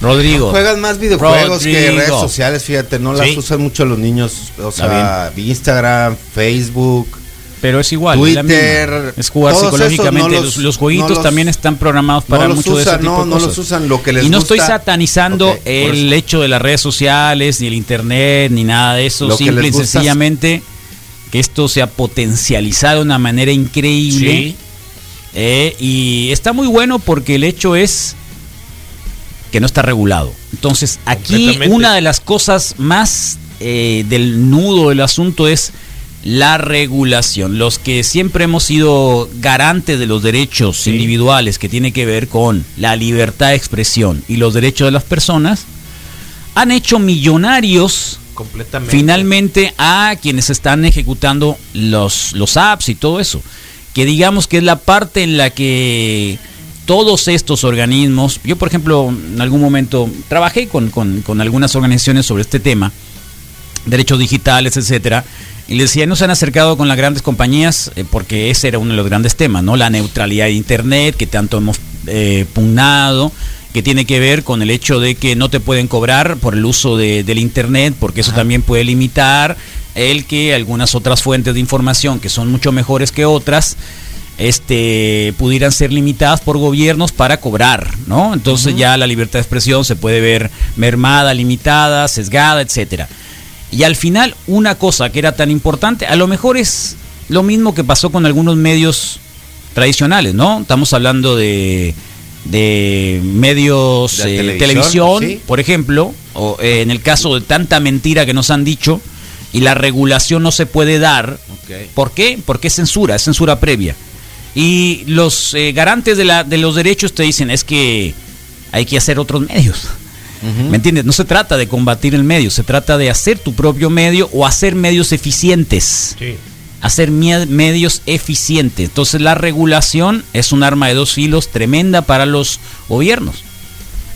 Rodrigo. Juegan más videojuegos que redes sociales, fíjate, no las usan mucho los niños, o sea, Instagram, Facebook. Pero es igual, Twitter, es, jugar psicológicamente. los, jueguitos también están programados para mucho de ese tipo no, no los usan lo que les Y no estoy satanizando el hecho de las redes sociales, ni el internet, ni nada de eso. Simple y sencillamente que esto se ha potencializado de una manera increíble. Eh, y está muy bueno porque el hecho es que no está regulado. Entonces, aquí una de las cosas más eh, del nudo del asunto es la regulación. Los que siempre hemos sido garantes de los derechos individuales que tiene que ver con la libertad de expresión y los derechos de las personas, han hecho millonarios finalmente a quienes están ejecutando los, los apps y todo eso. Que digamos que es la parte en la que todos estos organismos, yo por ejemplo en algún momento trabajé con, con, con algunas organizaciones sobre este tema, derechos digitales, etcétera, y les decía, no se han acercado con las grandes compañías eh, porque ese era uno de los grandes temas, ¿no? La neutralidad de Internet que tanto hemos eh, pugnado, que tiene que ver con el hecho de que no te pueden cobrar por el uso de, del Internet, porque eso también puede limitar el que algunas otras fuentes de información que son mucho mejores que otras, este, pudieran ser limitadas por gobiernos para cobrar, ¿no? Entonces ya la libertad de expresión se puede ver mermada, limitada, sesgada, etcétera. Y al final, una cosa que era tan importante, a lo mejor es lo mismo que pasó con algunos medios tradicionales, ¿no? Estamos hablando de, de medios de eh, televisión, por ejemplo, o eh, en el caso de tanta mentira que nos han dicho y la regulación no se puede dar. ¿Por qué? Porque es censura, es censura previa. Y los eh, garantes de, la, de los derechos te dicen es que hay que hacer otros medios. ¿Me entiendes? No se trata de combatir el medio, se trata de hacer tu propio medio o hacer medios eficientes. Hacer medios eficientes. Entonces la regulación es un arma de dos filos tremenda para los gobiernos.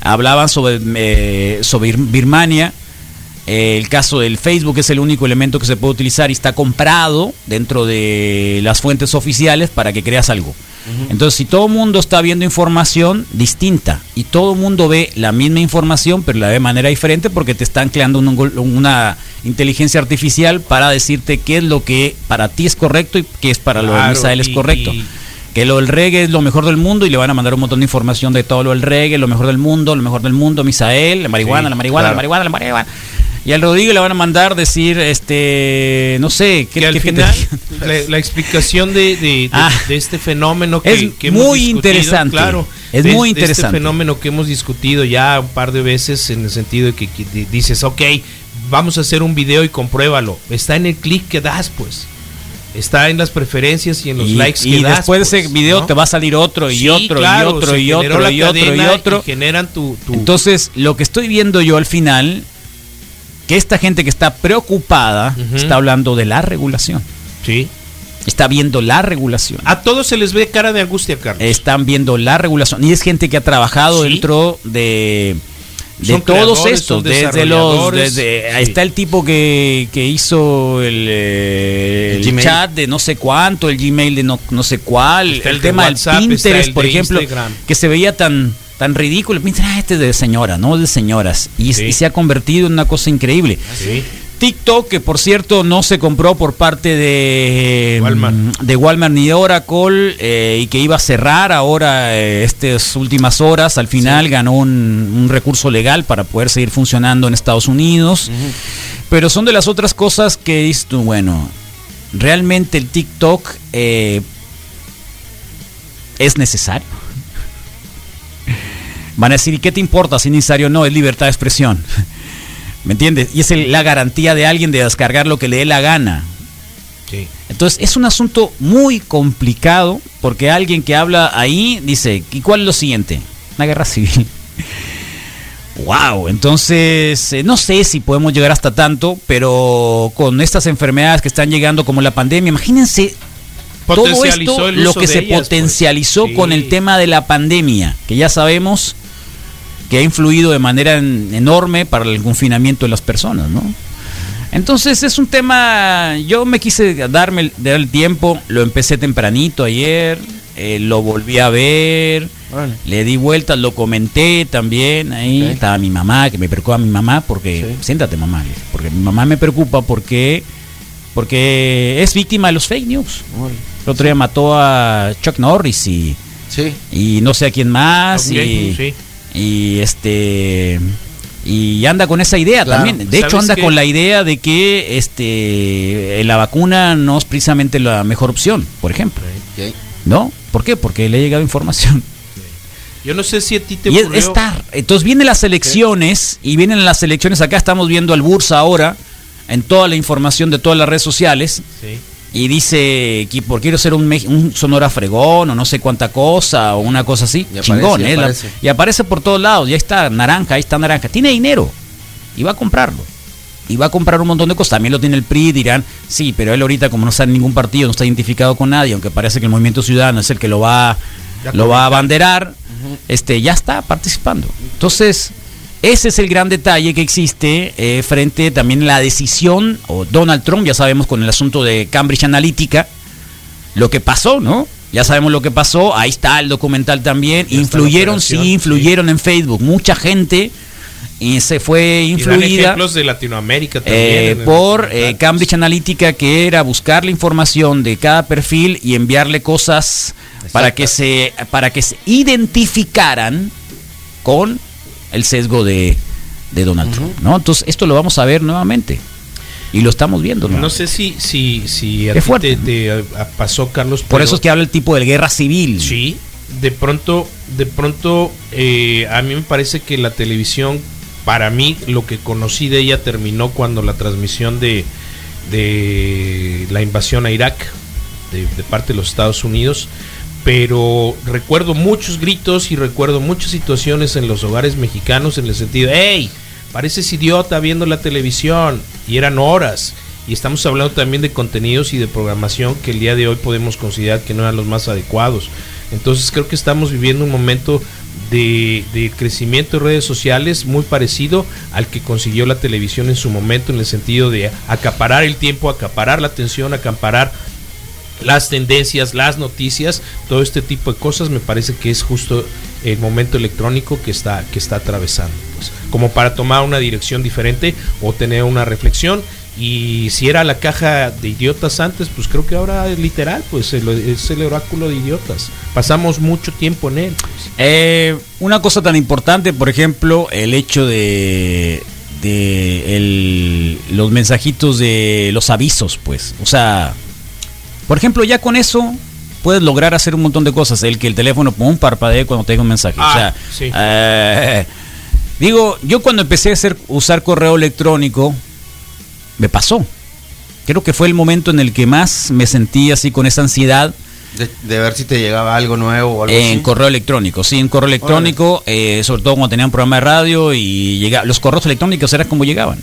Hablaban sobre, eh, sobre Birmania. Eh, el caso del Facebook es el único elemento que se puede utilizar y está comprado dentro de las fuentes oficiales para que creas algo. Entonces, si todo el mundo está viendo información distinta y todo el mundo ve la misma información, pero la ve de manera diferente porque te están creando una inteligencia artificial para decirte qué es lo que para ti es correcto y qué es para lo de Misael es correcto. que lo del reggae es lo mejor del mundo y le van a mandar un montón de información de todo lo del reggae, lo mejor del mundo, lo mejor del mundo, Misael, la marihuana, la marihuana, la marihuana, la marihuana. Y al Rodrigo le van a mandar decir, este, no sé, que, al final la, explicación de, de, ah. este fenómeno que, es muy interesante. Claro, es muy este interesante. este fenómeno que hemos discutido ya un par de veces en el sentido de que, dices, ok, vamos a hacer un video y compruébalo. Está en el clic que das, pues. Está en las preferencias y en los likes que das. Y después de ese pues, video te va a salir otro y otro y otro y otro y otro y otro. generan tu, Entonces, lo que estoy viendo yo al final que esta gente que está preocupada está hablando de la regulación. Sí. Está viendo la regulación. A todos se les ve cara de angustia, Carlos. Están viendo la regulación. Y es gente que ha trabajado dentro de, de todos estos. Desde los. Desde, Está el tipo que, que hizo el, eh, chat de no sé cuánto, el Gmail de no, no sé cuál. el, tema del Pinterest, por ejemplo, que se veía tan tan ridículo. Piensan, ah, este es de señora, no de señoras. Y, se ha convertido en una cosa increíble. Ah, TikTok, que por cierto no se compró por parte de Walmart, de Walmart ni de Oracle eh, y que iba a cerrar ahora eh, estas últimas horas, al final ganó un, recurso legal para poder seguir funcionando en Estados Unidos. Pero son de las otras cosas que dices tú, bueno, realmente el TikTok eh, es necesario. Van a decir, ¿y qué te importa si es necesario no? Es libertad de expresión. ¿Me entiendes? Y es la garantía de alguien de descargar lo que le dé la gana. Entonces es un asunto muy complicado porque alguien que habla ahí dice, ¿y cuál es lo siguiente? Una guerra civil. wow, entonces eh, no sé si podemos llegar hasta tanto, pero con estas enfermedades que están llegando como la pandemia, imagínense todo esto lo que se pues. potencializó con el tema de la pandemia, que ya sabemos que ha influido de manera enorme para el confinamiento de las personas, ¿no? Entonces es un tema, yo me quise darme dar el tiempo, lo empecé tempranito ayer, eh, lo volví a ver, le di vueltas, lo comenté también, ahí estaba mi mamá, que me preocupa mi mamá, porque, siéntate mamá, porque mi mamá me preocupa porque, porque es víctima de los fake news. El otro día mató a Chuck Norris y, y no sé a quién más. y, y este y anda con esa idea también. De hecho, anda con la idea de que este la vacuna no es precisamente la mejor opción, por ejemplo. ¿No? ¿Por qué? Porque le ha llegado información. Yo no sé si a ti te y estar. Entonces vienen las elecciones y vienen las elecciones. Acá estamos viendo al Bursa ahora en toda la información de todas las redes sociales. Sí y dice que por quiero ser un, un, Sonora Fregón o no sé cuánta cosa o una cosa así, y chingón, aparece, ¿eh? y, aparece. y aparece por todos lados, ya está naranja, ahí está naranja, tiene dinero y va a comprarlo. Y va a comprar un montón de cosas. También lo tiene el PRI, dirán, sí, pero él ahorita como no está en ningún partido, no está identificado con nadie, aunque parece que el Movimiento Ciudadano es el que lo va, lo va a abanderar, este, ya está participando. Entonces, ese es el gran detalle que existe eh, frente también a la decisión, o Donald Trump, ya sabemos con el asunto de Cambridge Analytica, lo que pasó, ¿no? Ya sabemos lo que pasó, ahí está el documental también. Influyeron, sí, influyeron en Facebook. Mucha gente y se fue influida ejemplos de Latinoamérica eh, también, por eh, Cambridge Analytica que era buscar la información de cada perfil y enviarle cosas para que se para que se identificaran con el sesgo de, Donald Trump, ¿no? Entonces, esto lo vamos a ver nuevamente. Y lo estamos viendo, ¿no? No sé si, si, si a ti te, pasó, Carlos. Por eso es que habla el tipo de guerra civil. Sí, de pronto, de pronto, eh, a mí me parece que la televisión, para mí, lo que conocí de ella terminó cuando la transmisión de, de la invasión a Irak de, de parte de los Estados Unidos pero recuerdo muchos gritos y recuerdo muchas situaciones en los hogares mexicanos en el sentido, hey, pareces idiota viendo la televisión y eran horas. Y estamos hablando también de contenidos y de programación que el día de hoy podemos considerar que no eran los más adecuados. Entonces creo que estamos viviendo un momento de, de, crecimiento de redes sociales muy parecido al que consiguió la televisión en su momento en el sentido de acaparar el tiempo, acaparar la atención, acaparar las tendencias, las noticias, todo este tipo de cosas, me parece que es justo el momento electrónico que está, que está atravesando. Pues, como para tomar una dirección diferente o tener una reflexión. Y si era la caja de idiotas antes, pues creo que ahora es literal, pues es el oráculo de idiotas. Pasamos mucho tiempo en él. Pues. Eh, una cosa tan importante, por ejemplo, el hecho de, de los mensajitos de los avisos, pues. O sea, por ejemplo, ya con eso puedes lograr hacer un montón de cosas. El que el teléfono pum parpadee cuando te llega un mensaje. o sea, ah, eh, digo, yo cuando empecé a hacer, usar correo electrónico, me pasó. Creo que fue el momento en el que más me sentí así con esa ansiedad. De, ver si te llegaba algo nuevo o algo En correo electrónico, sí, en correo electrónico, eh, sobre todo cuando tenía un programa de radio y llegaba, los correos electrónicos eran como llegaban.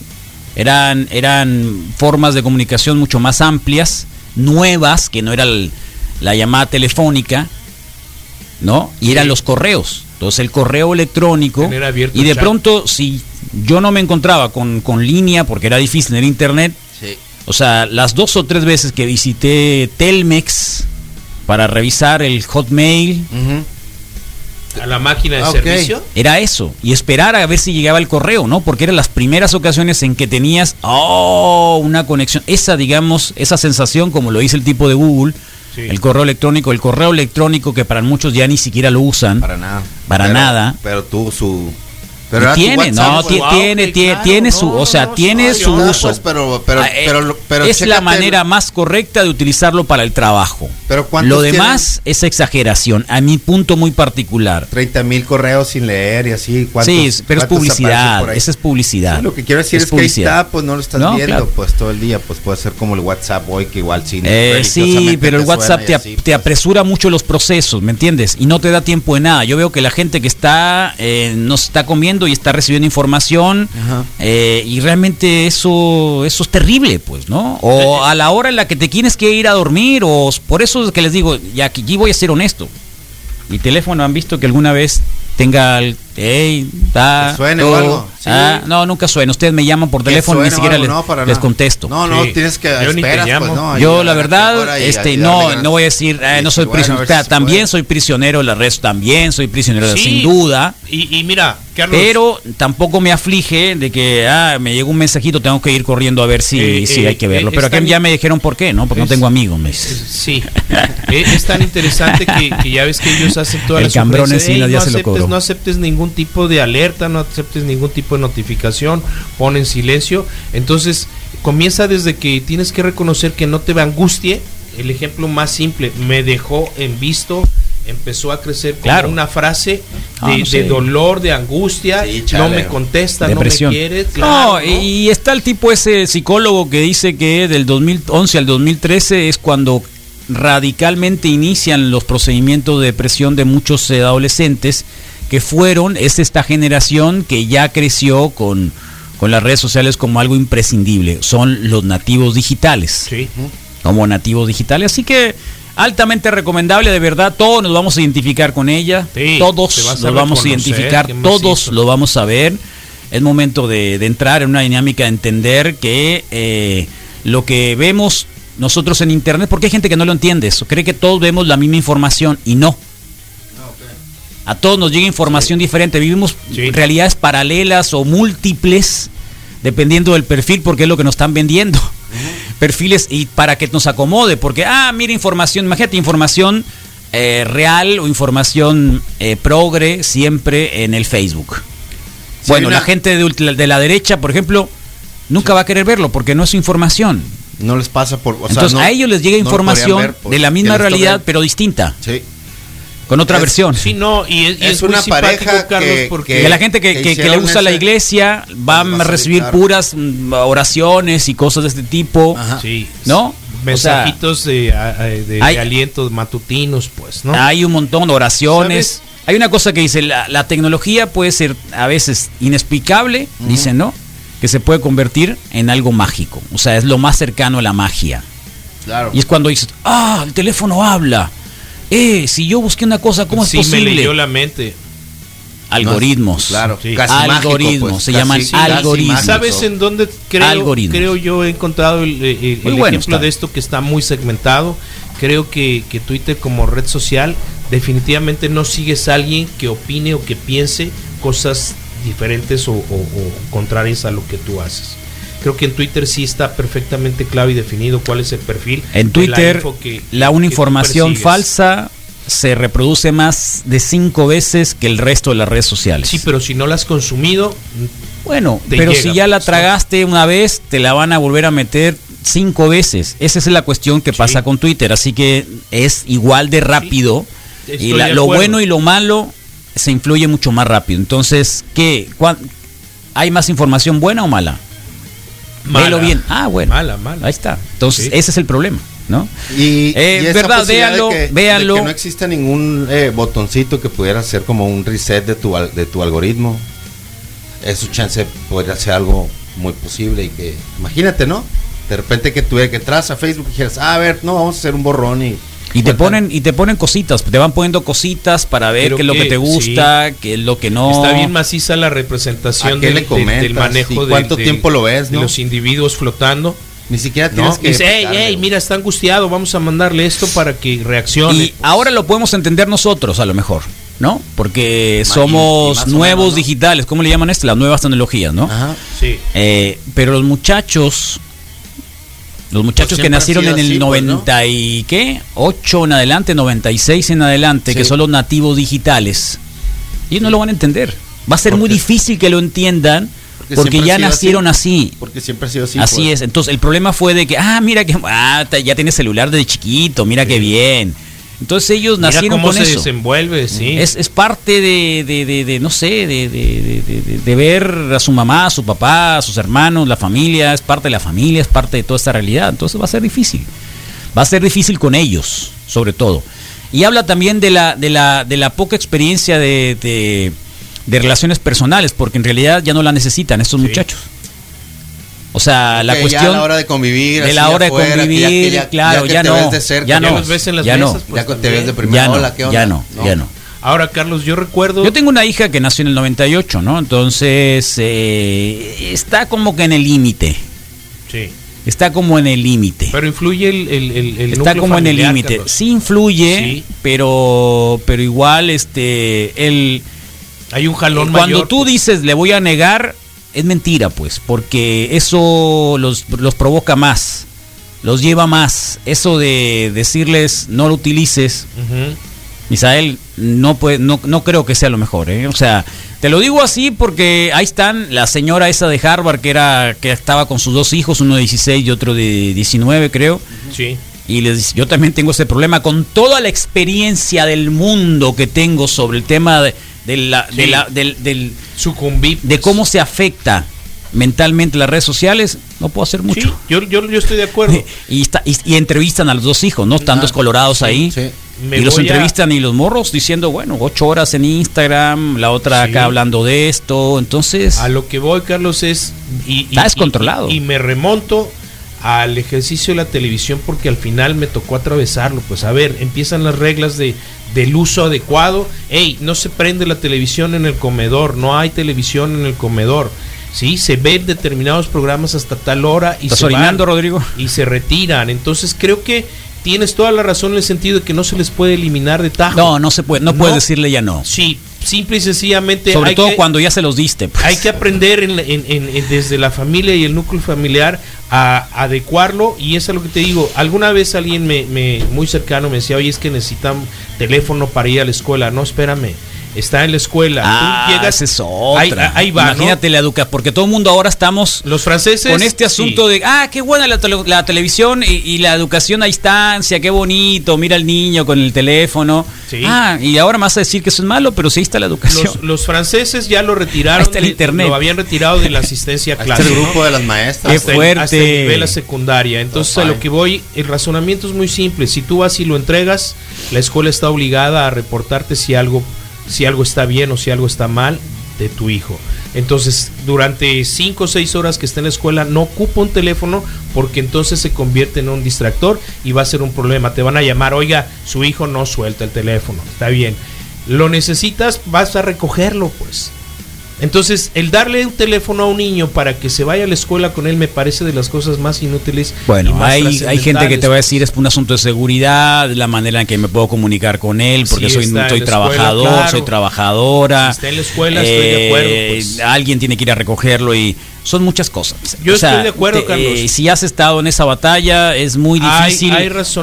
Eran, eran formas de comunicación mucho más amplias nuevas, que no era la llamada telefónica, ¿no? Y eran los correos. Entonces el correo electrónico. Y de pronto, si yo no me encontraba con, línea, porque era difícil en el internet, o sea, las dos o tres veces que visité Telmex para revisar el hotmail, a la máquina de servicio. Era eso. Y esperar a ver si llegaba el correo, ¿no? Porque eran las primeras ocasiones en que tenías, oh, una conexión. Esa, digamos, esa sensación, como lo dice el tipo de Google, el correo electrónico, el correo electrónico que para muchos ya ni siquiera lo usan. Para nada. Para nada. Pero tú, su pero tiene, no, tiene, tiene, tiene su, o sea, tiene su uso. Pues, pero, pero, ah, eh, pero, es la manera más correcta de utilizarlo para el trabajo. Pero Lo demás es exageración, a mi punto muy particular. 30 mil correos sin leer y así. Sí, pero es publicidad, esa es publicidad. lo que quiero decir es, que ahí está, pues no lo estás viendo pues todo el día, pues puede ser como el WhatsApp hoy que igual sí. Eh, sí, pero el WhatsApp te, te, pues. apresura mucho los procesos, ¿me entiendes? Y no te da tiempo de nada. Yo veo que la gente que está, eh, nos está comiendo y está recibiendo información eh, y realmente eso eso es terrible pues no o eh, a la hora en la que te tienes que ir a dormir o por eso es que les digo ya aquí voy a ser honesto. Mi teléfono han visto que alguna vez tenga el hey, da, suene o algo. Ah, no, nunca suena. Ustedes me llaman por teléfono y ni siquiera les, contesto. No, no, tienes que yo esperas, pues, no, Yo la verdad, este, no, no voy a decir, eh, no soy prisionero. también soy prisionero de la red, también soy prisionero sin duda. Y, y mira, pero tampoco me aflige de que ah, me llegó un mensajito, tengo que ir corriendo a ver si, eh, si hay que eh, verlo. Pero aquí ya me dijeron por qué, ¿no? Porque no tengo amigos. Me sí, es tan interesante que, ya ves que ellos hacen todas las cambrones no, no aceptes ningún tipo de alerta, no aceptes ningún tipo de notificación, pon en silencio. Entonces, comienza desde que tienes que reconocer que no te angustie. El ejemplo más simple, me dejó en visto empezó a crecer como una frase ah, de, dolor, de angustia, no me contesta, no me quiere. no, y está el tipo ese psicólogo que dice que del 2011 al 2013 es cuando radicalmente inician los procedimientos de depresión de muchos adolescentes que fueron, es esta generación que ya creció con, con las redes sociales como algo imprescindible, son los nativos digitales. Sí. Como nativos digitales, así que altamente recomendable, de verdad, todos nos vamos a identificar con ella, todos nos vamos a identificar, todos lo vamos a ver. Es momento de, entrar en una dinámica de entender que eh, lo que vemos nosotros en Internet, porque hay gente que no lo entiende eso, cree que todos vemos la misma información y no. A todos nos llega información diferente, vivimos realidades paralelas o múltiples, dependiendo del perfil, porque es lo que nos están vendiendo perfiles y para que nos acomode, porque, ah, mira información, imagínate información eh, real o información eh, progre siempre en el Facebook. bueno, la gente de, la derecha, por ejemplo, nunca va a querer verlo porque no es información. No les pasa por... Entonces a ellos les llega información de la misma realidad, pero distinta. Sí con otra versión. Sí, no, y es, una pareja que, porque la gente que, le usa la iglesia va a recibir puras mm, oraciones y cosas de este tipo, sí, ¿no? Mensajitos de, alientos matutinos, pues, ¿no? Hay un montón de oraciones. Hay una cosa que dice, la, tecnología puede ser a veces inexplicable, dicen, ¿no? Que se puede convertir en algo mágico. O sea, es lo más cercano a la magia. Claro. Y es cuando dices, ah, el teléfono habla eh, si yo busqué una cosa, ¿cómo es posible? me leyó la mente. Algoritmos. claro, algoritmos, pues, se llaman algoritmos. ¿Sabes en dónde creo, creo yo he encontrado el, ejemplo de esto que está muy segmentado? Creo que, que Twitter como red social definitivamente no sigues a alguien que opine o que piense cosas diferentes o, contrarias a lo que tú haces creo que en Twitter sí está perfectamente claro y definido cuál es el perfil. En Twitter, la, una información falsa se reproduce más de cinco veces que el resto de las redes sociales. Sí, pero si no la has consumido. Bueno, pero si ya la tragaste una vez, te la van a volver a meter cinco veces. Esa es la cuestión que pasa con Twitter. Así que es igual de rápido. y lo bueno y lo malo se influye mucho más rápido. Entonces, ¿qué? ¿Hay más información buena o mala? Mala. bien. Ah, bueno. Mala, mala. Ahí está. Entonces, ese es el problema. ¿no? Y, eh, verdad, véanlo, que, véanlo. que no exista ningún eh, botoncito que pudiera ser como un reset de tu, de tu algoritmo. Eso chance podría ser algo muy posible y que, imagínate, ¿no? De repente que tú que entras a Facebook y dijeras, ah, a ver, no, vamos a hacer un borrón y y te ponen y te ponen cositas, te van poniendo cositas para ver qué es lo que te gusta, qué es lo que no. Está bien maciza la representación del, del, manejo de, cuánto tiempo lo ves, los individuos flotando. Ni siquiera tienes que. Dice, hey, hey, mira, está angustiado, vamos a mandarle esto para que reaccione. Y ahora lo podemos entender nosotros, a lo mejor. ¿no? Porque somos nuevos digitales, ¿cómo le llaman esto? Las nuevas tecnologías, ¿no? Ajá, sí. Eh, pero los muchachos, los muchachos pues que nacieron en el 90 pues, y qué, 8 en adelante, 96 en adelante, que son los nativos digitales, ellos no lo van a entender. Va a ser muy difícil que lo entiendan. Porque, ya nacieron así, Porque siempre ha sido así. Así pues. es. Entonces el problema fue de que, ah, mira que ah, ya tiene celular desde chiquito, mira qué bien. Entonces ellos Mira nacieron cómo se desenvuelve, sí. Es, es parte de, de, de, no sé, de, ver a su mamá, a su papá, a sus hermanos, la familia, es parte de la familia, es parte de toda esta realidad. Entonces va a ser difícil. Va a ser difícil con ellos, sobre todo. Y habla también de la, de la, de la poca experiencia de, relaciones personales, porque en realidad ya no la necesitan estos muchachos. O sea, la cuestión. Ya a la hora de convivir. De la hora de convivir, claro, ya, no. ya no. ya no. ya te ves de primera ola, ¿qué onda? Ya no, ya no. Ahora, Carlos, yo recuerdo. Yo tengo una hija que nació en el 98, ¿no? Entonces, eh, está como que en el límite. Sí. Está como en el límite. Pero influye el. el, el está como en el límite. Sí influye, pero pero igual, este. El, Hay un jalón Cuando tú pues. dices le voy a negar, es mentira, pues, porque eso los, provoca más, los lleva más. Eso de decirles no lo utilices, Misael, no, puede, no, no creo que sea lo mejor. ¿eh? O sea, te lo digo así porque ahí están la señora esa de Harvard que, era, que estaba con sus dos hijos, uno de 16 y otro de 19, creo. Sí. Y les dice, yo también tengo ese problema con toda la experiencia del mundo que tengo sobre el tema de de la, de la, del, del sucumbir, de pues. cómo se afecta mentalmente las redes sociales, no puedo hacer mucho. yo, yo, yo, estoy de acuerdo. y, está, y, entrevistan a los dos hijos, ¿no? Están dos colorados ahí. y los entrevistan y los morros diciendo, bueno, ocho horas en Instagram, la otra acá hablando de esto. Entonces. A lo que voy, Carlos, es. Y, está descontrolado. y me remonto al ejercicio de la televisión porque al final me tocó atravesarlo. Pues a ver, empiezan las reglas de, del uso adecuado. Hey, no se prende la televisión en el comedor, no hay televisión en el comedor. Sí, se ven determinados programas hasta tal hora y se Rodrigo? y se retiran. Entonces creo que tienes toda la razón en el sentido de que no se les puede eliminar de tajo. No, no se puede, no, puedes decirle ya no. Sí, simple y sencillamente. Sobre todo cuando ya se los diste. Pues. Hay que aprender en, desde la familia y el núcleo familiar a, adecuarlo y eso es lo que te digo. Alguna vez alguien me, me muy cercano me decía, oye, es que necesitan teléfono para ir a la escuela. No, espérame está en la escuela. Ah, Tú llegas, es otra. Ahí, va, Imagínate la educa, porque todo el mundo ahora estamos los franceses con este asunto de, ah, qué buena la, televisión y, la educación a distancia, qué bonito, mira al niño con el teléfono. Ah, y ahora más a decir que eso es malo, pero sí está la educación. Los, franceses ya lo retiraron, el internet. lo habían retirado de la asistencia clase. el grupo de las maestras. Qué fuerte. hasta el nivel secundaria. Entonces, a lo que voy, el razonamiento es muy simple. Si tú vas y lo entregas, la escuela está obligada a reportarte si algo si algo está bien o si algo está mal de tu hijo. Entonces, durante 5 o 6 horas que esté en la escuela, no ocupa un teléfono porque entonces se convierte en un distractor y va a ser un problema. Te van a llamar, oiga, su hijo no suelta el teléfono. Está bien. Lo necesitas, vas a recogerlo, pues. Entonces, el darle un teléfono a un niño para que se vaya a la escuela con él me parece de las cosas más inútiles. Bueno, hay, hay gente que te va a decir es un asunto de seguridad, la manera en que me puedo comunicar con él, porque soy, soy trabajador, soy trabajadora. está en la escuela, estoy de acuerdo. Eh, pues. Alguien tiene que ir a recogerlo y son muchas cosas. Yo estoy de acuerdo, Carlos. Eh, si has estado en esa batalla, es muy difícil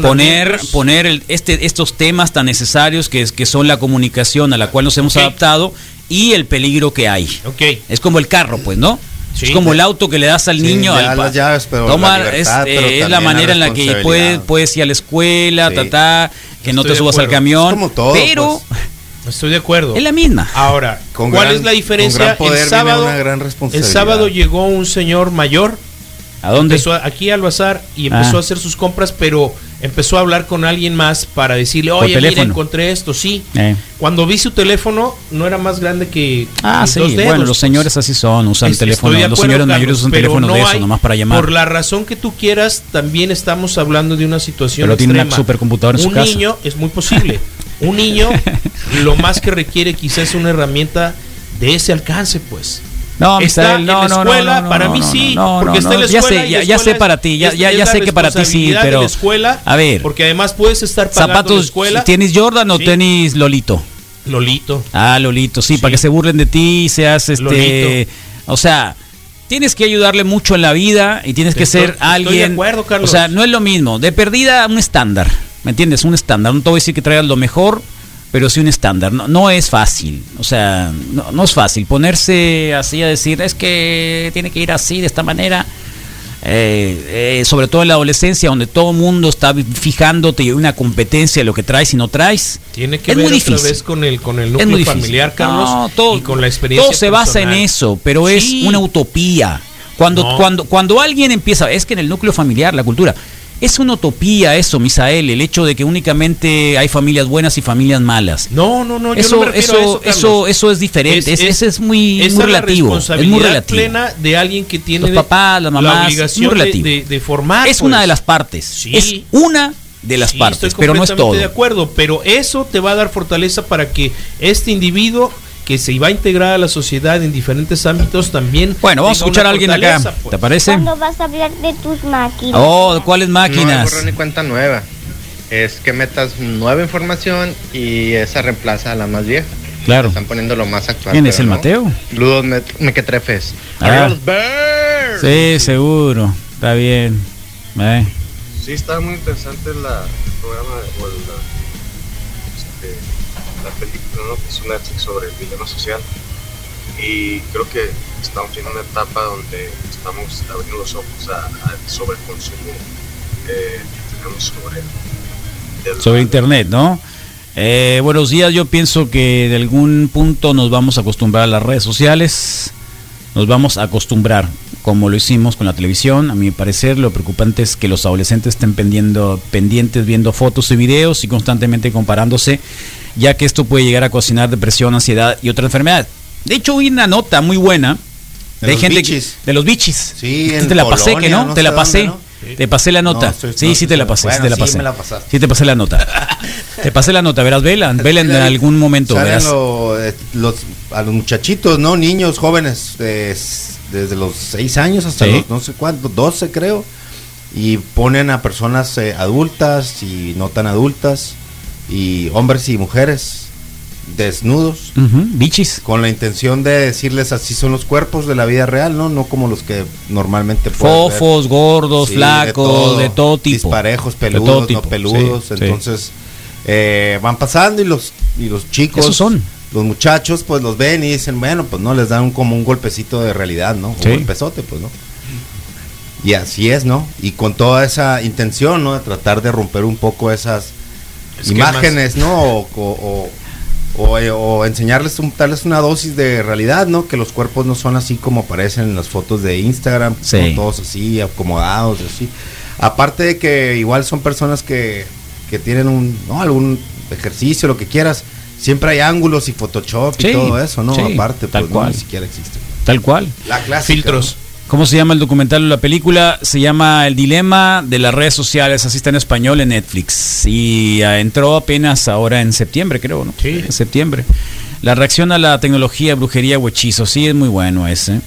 poner, poner este, estos temas tan necesarios que, que son la comunicación a la cual nos hemos adaptado y el peligro que hay. Okay. Es como el carro, pues, ¿no? es como el auto que le das al niño. al, las llaves, pero toma, es, eh, la manera en la que puedes, puedes ir a la escuela, ta, que no te subas al camión. como todo, pero pues. Estoy de acuerdo. Es la misma. Ahora, ¿cuál es la diferencia? el sábado, el sábado llegó un señor mayor. ¿A dónde? Empezó aquí al bazar y empezó ah. a hacer sus compras, pero empezó a hablar con alguien más para decirle, oye, mira, encontré esto, sí. Eh. Cuando vi su teléfono, no era más grande que Ah, sí, bueno, los pues. señores así son, usan teléfono, los señores mayores usan teléfono de eso, nomás para llamar. Por la razón que tú quieras, también estamos hablando de una situación Pero tiene una supercomputadora en un su casa. Un niño, es muy posible, un niño lo más que requiere quizás es una herramienta de ese alcance, pues. No, está no, en la escuela, para mí sí, porque está en la escuela. Ya sé, ya, sé para ti, ya, ya, sé que para ti sí, pero. escuela, a ver, porque además puedes estar pagando zapatos, la escuela. ¿Tienes Jordan o tenis Lolito? Lolito. Ah, Lolito, sí, para que se burlen de ti y seas este. O sea, tienes que ayudarle mucho en la vida y tienes que ser alguien. de acuerdo, Carlos. O sea, no es lo mismo. De perdida, un estándar. ¿Me entiendes? Un estándar. No te voy a decir que traigas lo mejor, pero sí un estándar. No, no es fácil. O sea, no, no es fácil. Ponerse así a decir, es que tiene que ir así, de esta manera. Eh, eh, sobre todo en la adolescencia, donde todo el mundo está fijándote y una competencia de lo que traes y no traes. Tiene que ver otra vez con el, con el núcleo familiar, Carlos, todo, y con la experiencia. Todo se basa en eso, pero es una utopía. Cuando, cuando, cuando alguien empieza, es que en el núcleo familiar, la cultura, es una utopía eso, Misael, el hecho de que únicamente hay familias buenas y familias malas. No, no, no, eso, eso, eso, eso, es diferente, es, es, muy, relativo. es muy relativo. plena de alguien que tiene los papás, las mamás, la obligación de, formar. Es una pues. de las partes. Es una de las partes, pero no es todo. de acuerdo, pero eso te va a dar fortaleza para que este individuo que se va a integrar a la sociedad en diferentes ámbitos también. Bueno, vamos a escuchar a alguien acá. Pues. ¿Te parece? ¿Cuándo vas a hablar de tus máquinas? Oh, ¿cuáles máquinas? No, ni cuenta nueva. Es que metas nueva información y esa reemplaza a la más vieja. Claro. Están poniendo lo más actual. ¿Quién es el Mateo? Ludos Mequetrefes. Ah. Sí, seguro. Está bien. Eh. Sí, está muy interesante la, el programa de, la película ¿no? que es un Netflix sobre el dilema social. Y creo que estamos en una etapa donde estamos abriendo los ojos a, sobre el consumo eh, tenemos sobre, sobre Internet, ¿no? Eh, buenos días, yo pienso que de algún punto nos vamos a acostumbrar a las redes sociales, nos vamos a acostumbrar, como lo hicimos con la televisión. A mi parecer, lo preocupante es que los adolescentes estén pendiendo, pendientes viendo fotos y videos y constantemente comparándose ya que esto puede llegar a cocinar depresión, ansiedad y otra enfermedad. De hecho, vi una nota muy buena de, gente de los bichis. Sí, te la pasé, que no, te la pasé. Te pasé la nota. sí, sí te la pasé, sí te la pasé. Sí, te pasé la nota. te pasé la nota, verás, vela, vela en algún momento. Verás. Eh, los, a los muchachitos, ¿no? Niños jóvenes, desde los 6 años hasta los no sé cuántos, 12 creo. Y ponen a personas eh, adultas y no tan adultas y hombres y mujeres desnudos, bichis, con la intención de decirles así son los cuerpos de la vida real, no, no como los que normalmente fofos, gordos, flacos, de todo, tipo, disparejos, peludos, no peludos, entonces eh, van pasando y los y los chicos Esos son. los muchachos pues los ven y dicen bueno pues no les dan como un golpecito de realidad, no, un golpezote pues no. Y así es, ¿no? Y con toda esa intención, ¿no? De tratar de romper un poco esas imágenes, ¿no? O, o, enseñarles, un, darles una dosis de realidad, ¿no? Que los cuerpos no son así como aparecen en las fotos de Instagram, todos así, acomodados, así. Aparte de que igual son personas que, que tienen un, ¿no? algún ejercicio, lo que quieras, siempre hay ángulos y Photoshop y todo eso, ¿no? Aparte, tal pues, cual. ni siquiera existe. Tal cual. La clase Filtros. ¿Cómo se llama el documental o la película? Se llama El Dilema de las redes sociales, así está en español en Netflix. Y entró apenas ahora en septiembre, creo, ¿no? Sí. En septiembre. La reacción a la tecnología, brujería o hechizo, sí es muy bueno ese.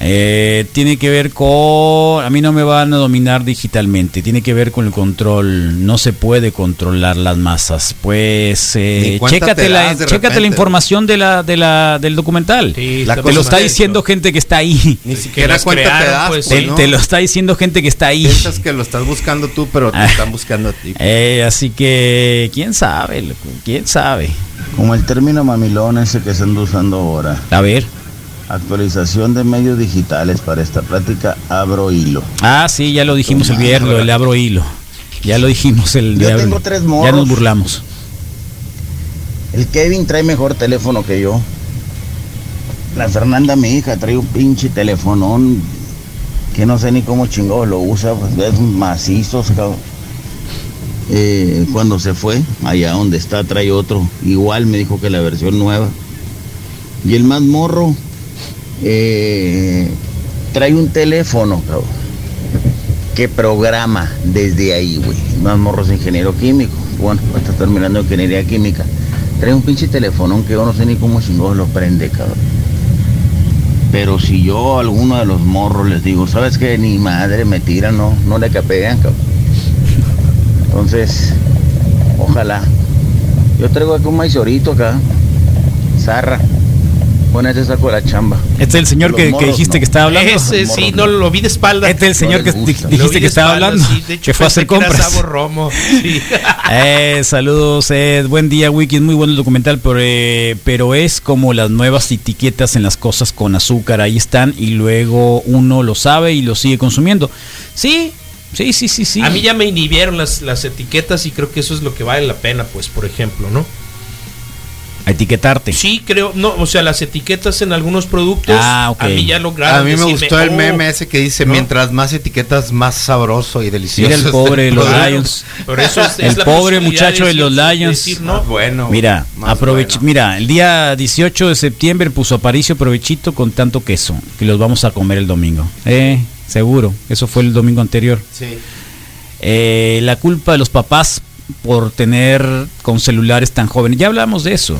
Eh, tiene que ver con... A mí no me van a dominar digitalmente, tiene que ver con el control. No se puede controlar las masas. Pues eh, chécate, la, chécate la información de la, de la, del documental. te lo está diciendo gente que está ahí. Ni siquiera cuenta te das. Pues, te, lo está diciendo gente que está ahí. Piensas que lo estás buscando tú, pero te ah. están buscando a ti. Eh, así que, ¿quién sabe? ¿Quién sabe? Como el término mamilón ese que se anda usando ahora. A ver. Actualización de medios digitales para esta plática, abro hilo. Ah, sí, ya lo dijimos el viernes, el abro hilo. Ya lo dijimos el Yo tengo tres morros. Ya nos burlamos. El Kevin trae mejor teléfono que yo. La Fernanda, mi hija, trae un pinche telefonón que no sé ni cómo chingado lo usa, pues es macizo, eh, cuando se fue, allá donde está, trae otro. Igual me dijo que la versión nueva. Y el más morro, eh, trae un teléfono, que programa desde ahí, güey. Más morros ingeniero químico. Bueno, está terminando ingeniería química. Trae un pinche teléfono que yo no sé ni cómo chingados lo prende, cabrón. Pero si yo a alguno de los morros les digo, ¿sabes qué? Ni madre me tira, no, no le capean, cabrón. Entonces, ojalá. Yo traigo aquí un maizorito acá, Zarra. Bueno, ese saco de la chamba. Este es el señor que, dijiste que estaba hablando. Ese sí, no lo vi de espalda. Este es el señor que dijiste que estaba hablando. que fue a hacer compras. Romo. eh, saludos, Ed. Buen día, Wiki. Muy bueno el documental, pero, eh, pero es como las nuevas etiquetas en las cosas con azúcar. Ahí están y luego uno lo sabe y lo sigue consumiendo. Sí, sí, sí, sí, sí. A mí ya me inhibieron las, las etiquetas y creo que eso es lo que vale la pena, pues, por ejemplo, ¿no? A etiquetarte. Sí, creo, no, o sea, las etiquetas en algunos productos ah, a mí ya lograron. A mí me gustó el oh, meme ese que dice, mientras más etiquetas, más sabroso y delicioso. Mira el pobre de los Lions. el pobre muchacho de, los Lions. Ah, bueno. Mira, aprovecha, mira, el día 18 de septiembre puso Aparicio provechito con tanto queso, que los vamos a comer el domingo. Eh, seguro, eso fue el domingo anterior. Sí. Eh, la culpa de los papás por tener con celulares tan jóvenes. Ya hablamos de eso.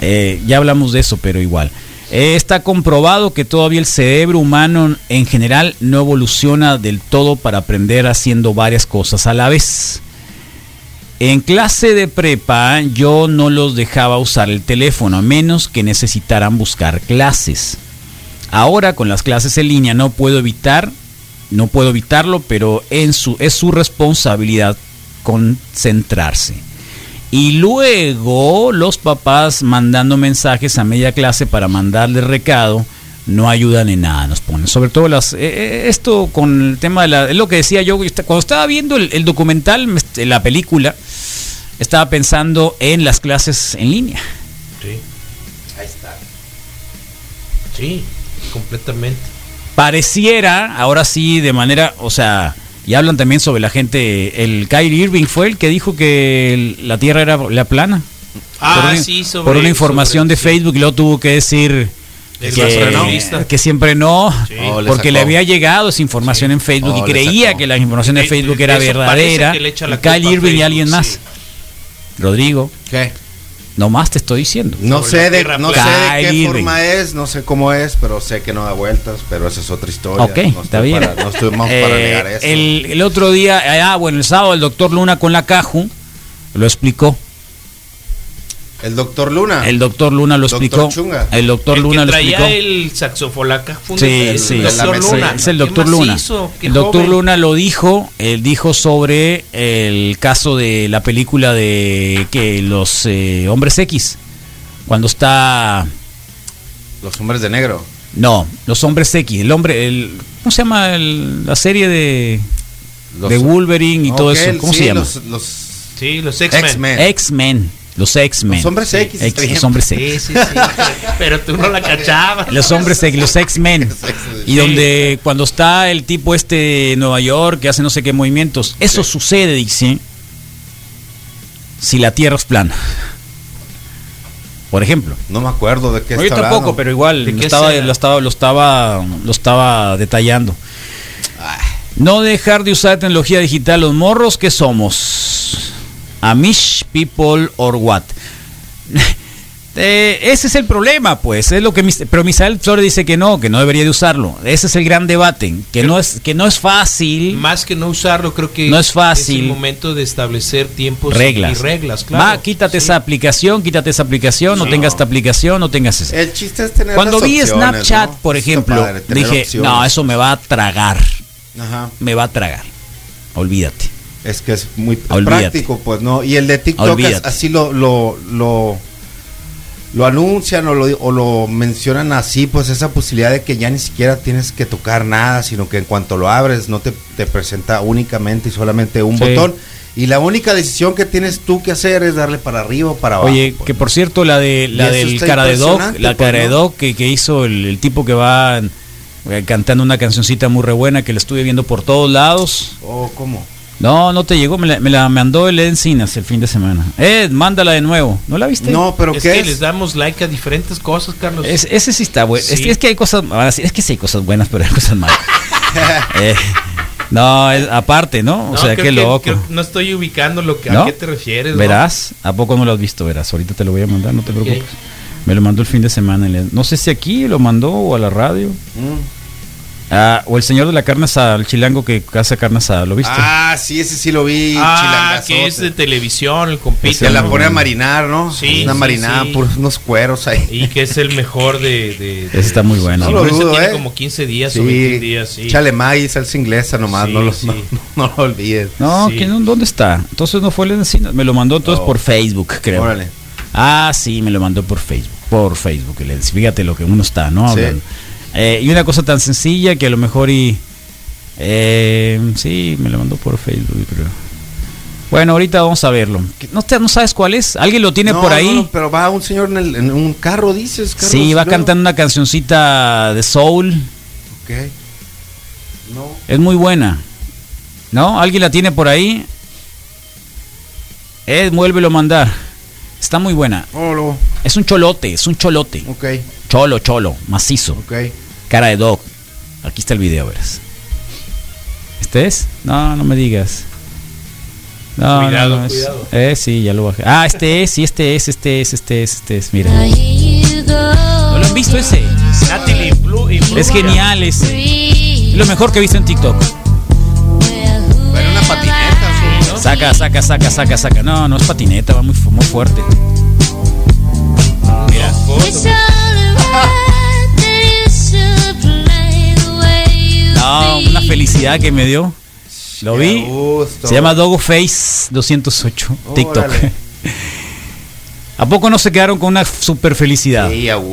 Eh, ya hablamos de eso, pero igual. Eh, está comprobado que todavía el cerebro humano en general no evoluciona del todo para aprender haciendo varias cosas a la vez. En clase de prepa yo no los dejaba usar el teléfono a menos que necesitaran buscar clases. Ahora con las clases en línea no puedo evitar, no puedo evitarlo, pero en su, es su responsabilidad concentrarse. Y luego los papás mandando mensajes a media clase para mandarle recado no ayudan en nada, nos ponen. Sobre todo las, eh, eh, esto con el tema de la, es lo que decía yo, cuando estaba viendo el, documental, la película, estaba pensando en las clases en línea. Sí, ahí está. Sí, completamente. Pareciera, ahora sí, de manera, o sea, y hablan también sobre la gente. El Kyrie Irving fue el que dijo que la Tierra era la plana. Ah, por sí, sobre, Por una información de Facebook y luego tuvo que decir que, siempre no, oh, porque le, había llegado esa información en Facebook y oh, creía que la información de Facebook era verdadera. Kyrie Irving y alguien más. Rodrigo. ¿Qué? No más te estoy diciendo. No sé de, no sé de qué forma es, no sé cómo es, pero sé que no da vueltas, pero esa es otra historia. Ok, está bien. no estuvimos para eh, negar eso. El, el, otro día, ah, bueno, el sábado el doctor Luna con la Caju lo explicó. El doctor Luna. El doctor Luna lo explicó. El doctor Luna lo explicó. el saxofolaca. Sí, sí. Es el doctor Luna. El doctor Luna lo dijo. Él dijo sobre el caso de la película de que los eh, hombres X. Cuando está. Los hombres de negro. No, los hombres X. El hombre. El, ¿Cómo se llama la serie de. de Wolverine y todo eso? ¿Cómo se llama? Los, sí, los X-Men. X-Men. Los X-Men. Los hombres X. los hombres X. Sí, sí, sí. Pero tú no la cachabas. Los hombres X, los X-Men. y donde cuando está el tipo este en Nueva York que hace no sé qué movimientos. Eso sucede, dice, si la Tierra es plana. Por ejemplo. No me acuerdo de qué no, Yo tampoco, pero igual lo estaba, lo estaba, lo estaba, lo estaba detallando. No dejar de usar tecnología digital los morros que somos. Amish people or what? Eh, ese es el problema, pues, es lo que pero Misael Flores dice que no, que no debería de usarlo. Ese es el gran debate, que no es que no es fácil. Más que no usarlo, creo que no es fácil. Es el momento de establecer tiempos reglas. y reglas, claro. Va, quítate esa aplicación, quítate esa aplicación, no, tengas esta aplicación, no tengas esa. El chiste es tener Cuando vi Snapchat, por ejemplo, dije, "No, eso me va a tragar." Ajá. Me va a tragar. Olvídate. Es que es muy práctico, pues, ¿no? Y el de TikTok así lo, lo, lo, anuncian o lo, o lo mencionan así, pues esa posibilidad de que ya ni siquiera tienes que tocar nada, sino que en cuanto lo abres no te, presenta únicamente y solamente un botón. Y la única decisión que tienes tú que hacer es darle para arriba o para abajo. Oye, pues, que por cierto, la de la del cara de Doc, la pues, cara de Doc que, que hizo el, el, tipo que va eh, cantando una cancioncita muy re buena que la estuve viendo por todos lados. Oh, ¿cómo? No, no te llegó, me la, mandó el Encinas el fin de semana. Ed, mándala de nuevo. ¿No la viste? No, pero es ¿qué que les damos like a diferentes cosas, Carlos. ese sí está bueno. Es, que hay cosas, es que sí hay cosas buenas, pero hay cosas malas. Eh, no, es, aparte, ¿no? O sea, qué loco. no estoy ubicando lo que, a qué te refieres. Verás, ¿a poco no lo has visto? Verás, ahorita te lo voy a mandar, no te preocupes. Me lo mandó el fin de semana. No sé si aquí lo mandó o a la radio. Mm. Ah, o el señor de la carne asada, el chilango que hace carne asada, ¿lo viste? Ah, sí, ese sí lo vi. Ah, que es de televisión, el compite. Se la pone a marinar, ¿no? Sí. Una marinada por unos cueros ahí. Y que es el mejor de. de, ese está muy bueno. No, lo dudo, tiene ¿eh? como 15 días o 20 días, sí. Chale maíz, salsa inglesa nomás, no, lo, no, no, lo olvides. No, ¿dónde está? Entonces no fue el encina. Me lo mandó entonces por Facebook, creo. Órale. Ah, sí, me lo mandó por Facebook. Por Facebook, fíjate lo que uno está, ¿no? Hablando. Eh, y una cosa tan sencilla que a lo mejor y... Eh, sí, me lo mandó por Facebook, Bueno, ahorita vamos a verlo. ¿No, te, ¿No sabes cuál es? ¿Alguien lo tiene por ahí? No, pero va un señor en, un carro, dices. sí, va cantando una cancioncita de soul. Ok. No. Es muy buena. ¿No? ¿Alguien la tiene por ahí? Ed, vuélvelo a mandar. Está muy buena. Oh, es un cholote, es un cholote. Ok. Cholo, cholo, macizo. Ok. Cara de dog. Aquí está el video, verás. ¿Este es? No, no me digas. No, cuidado, cuidado. Eh, sí, ya lo bajé. Ah, este es, sí, este es, este es, este es, este es. Mira. ¿No lo han visto ese? Natalie Blue y Es genial ese. Es lo mejor que he visto en TikTok. Pero una patineta, ¿no? Saca, saca, saca, saca, saca. No, no es patineta, va muy, muy fuerte. Mira. No, una felicidad que me dio. Lo vi. Se llama Dogo Face 208 TikTok. ¿A poco no se quedaron con una super felicidad?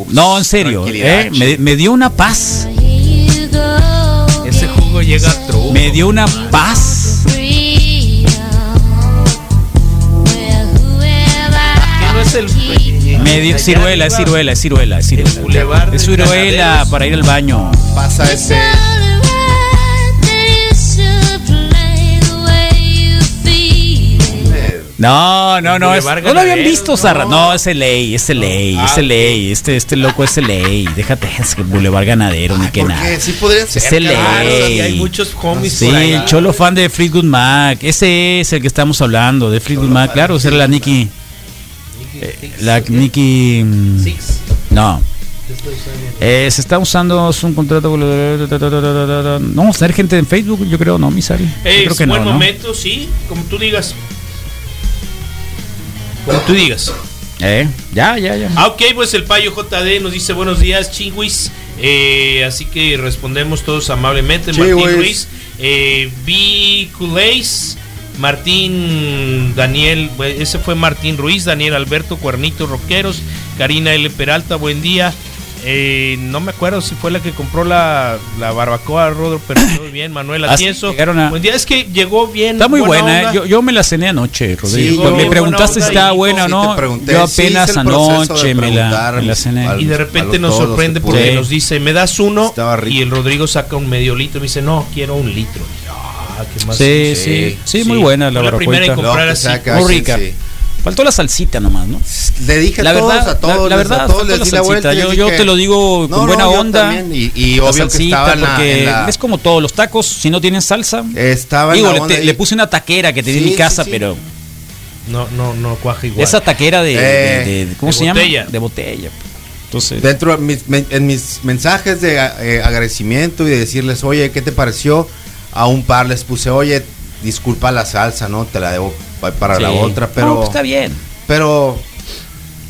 no, en serio. ¿eh? Me, dio una paz. Ese jugo llega a Me dio una paz. no es el Medio, ciruela, es ciruela, es ciruela, es ciruela. Es ciruela para ir al baño. Pasa ese. No, no, no, no lo habían visto, Sarra. No, es el ley, es el ley, es el ley. Este, este loco es el ley. Déjate, es que Boulevard Ganadero, ni que nada. Sí podría ser. Es el ley. hay muchos homies Sí, el cholo fan de Fleetwood Mac. Ese es el que estamos hablando, de Fleetwood Mac. Claro, esa era la Nicky. Eh, la Nicky. No. Eh, se está usando es un contrato no vamos a tener gente en Facebook yo creo no Misari es creo que buen momento sí como tú digas como tú digas eh, ya ya ya ah, ok pues el payo JD nos dice buenos días chingüis eh, así que respondemos todos amablemente Martín Ruiz eh, B. Martín Daniel, ese fue Martín Ruiz, Daniel Alberto Cuernito Roqueros, Karina L. Peralta, buen día. Eh, no me acuerdo si fue la que compró la, la barbacoa, Rodro, pero muy bien. Manuel Atieso. Buen día, es que llegó bien. Está muy buena, ¿eh? yo, me la cené anoche, Rodrigo. me preguntaste si estaba buena o no. yo apenas anoche me la, cené. y de repente nos sorprende porque nos dice, me das uno. Y el Rodrigo saca un medio litro y me dice, no, quiero un litro. Ah, sí, sí, sí, muy buena la barbacoa. La primera en comprar así. Muy rica. Faltó la salsita nomás, ¿no? Le dije la a todos, verdad, a todos, la, verdad, a todos les la vuelta. Yo, yo te lo digo con buena onda. Y, y obvio que estaba en porque es como todos los tacos, si no tienen salsa. Estaba digo, le, le, puse una taquera que tenía en mi casa, pero no, no, no cuaja igual. Esa taquera de, de, ¿cómo se botella. llama? De botella. Entonces, dentro de mis, en mis mensajes de eh, agradecimiento y de decirles, oye, ¿qué te pareció? A un par les puse, oye, disculpa la salsa, ¿no? Te la debo para la otra, pero... Pues está bien. Pero...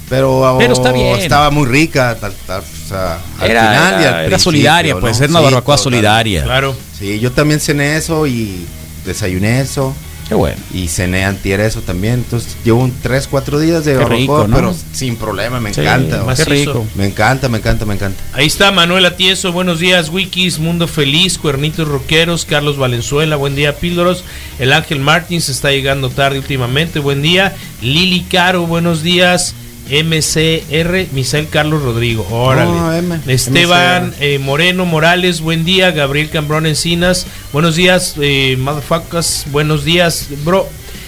Pero, pero está bien. estaba muy rica. al era, final era, solidaria, pues, era una barbacoa solidaria. Claro. Sí, yo también cené eso y desayuné eso. Qué bueno. Y cené antier eso también. Entonces llevo un 3, 4 días de barbacoa, pero sin problema, me encanta. Qué rico. Me encanta, me encanta, me encanta. Ahí está Manuel Atieso, buenos días, Wikis, Mundo Feliz, Cuernitos Roqueros, Carlos Valenzuela, buen día, Píldoros. El Ángel Martins está llegando tarde últimamente, buen día. Lili Caro, buenos días. MCR, Misael Carlos Rodrigo. Órale. Esteban eh, Moreno Morales, buen día. Gabriel Cambrón Encinas, buenos días, eh, motherfuckers. Buenos días, bro.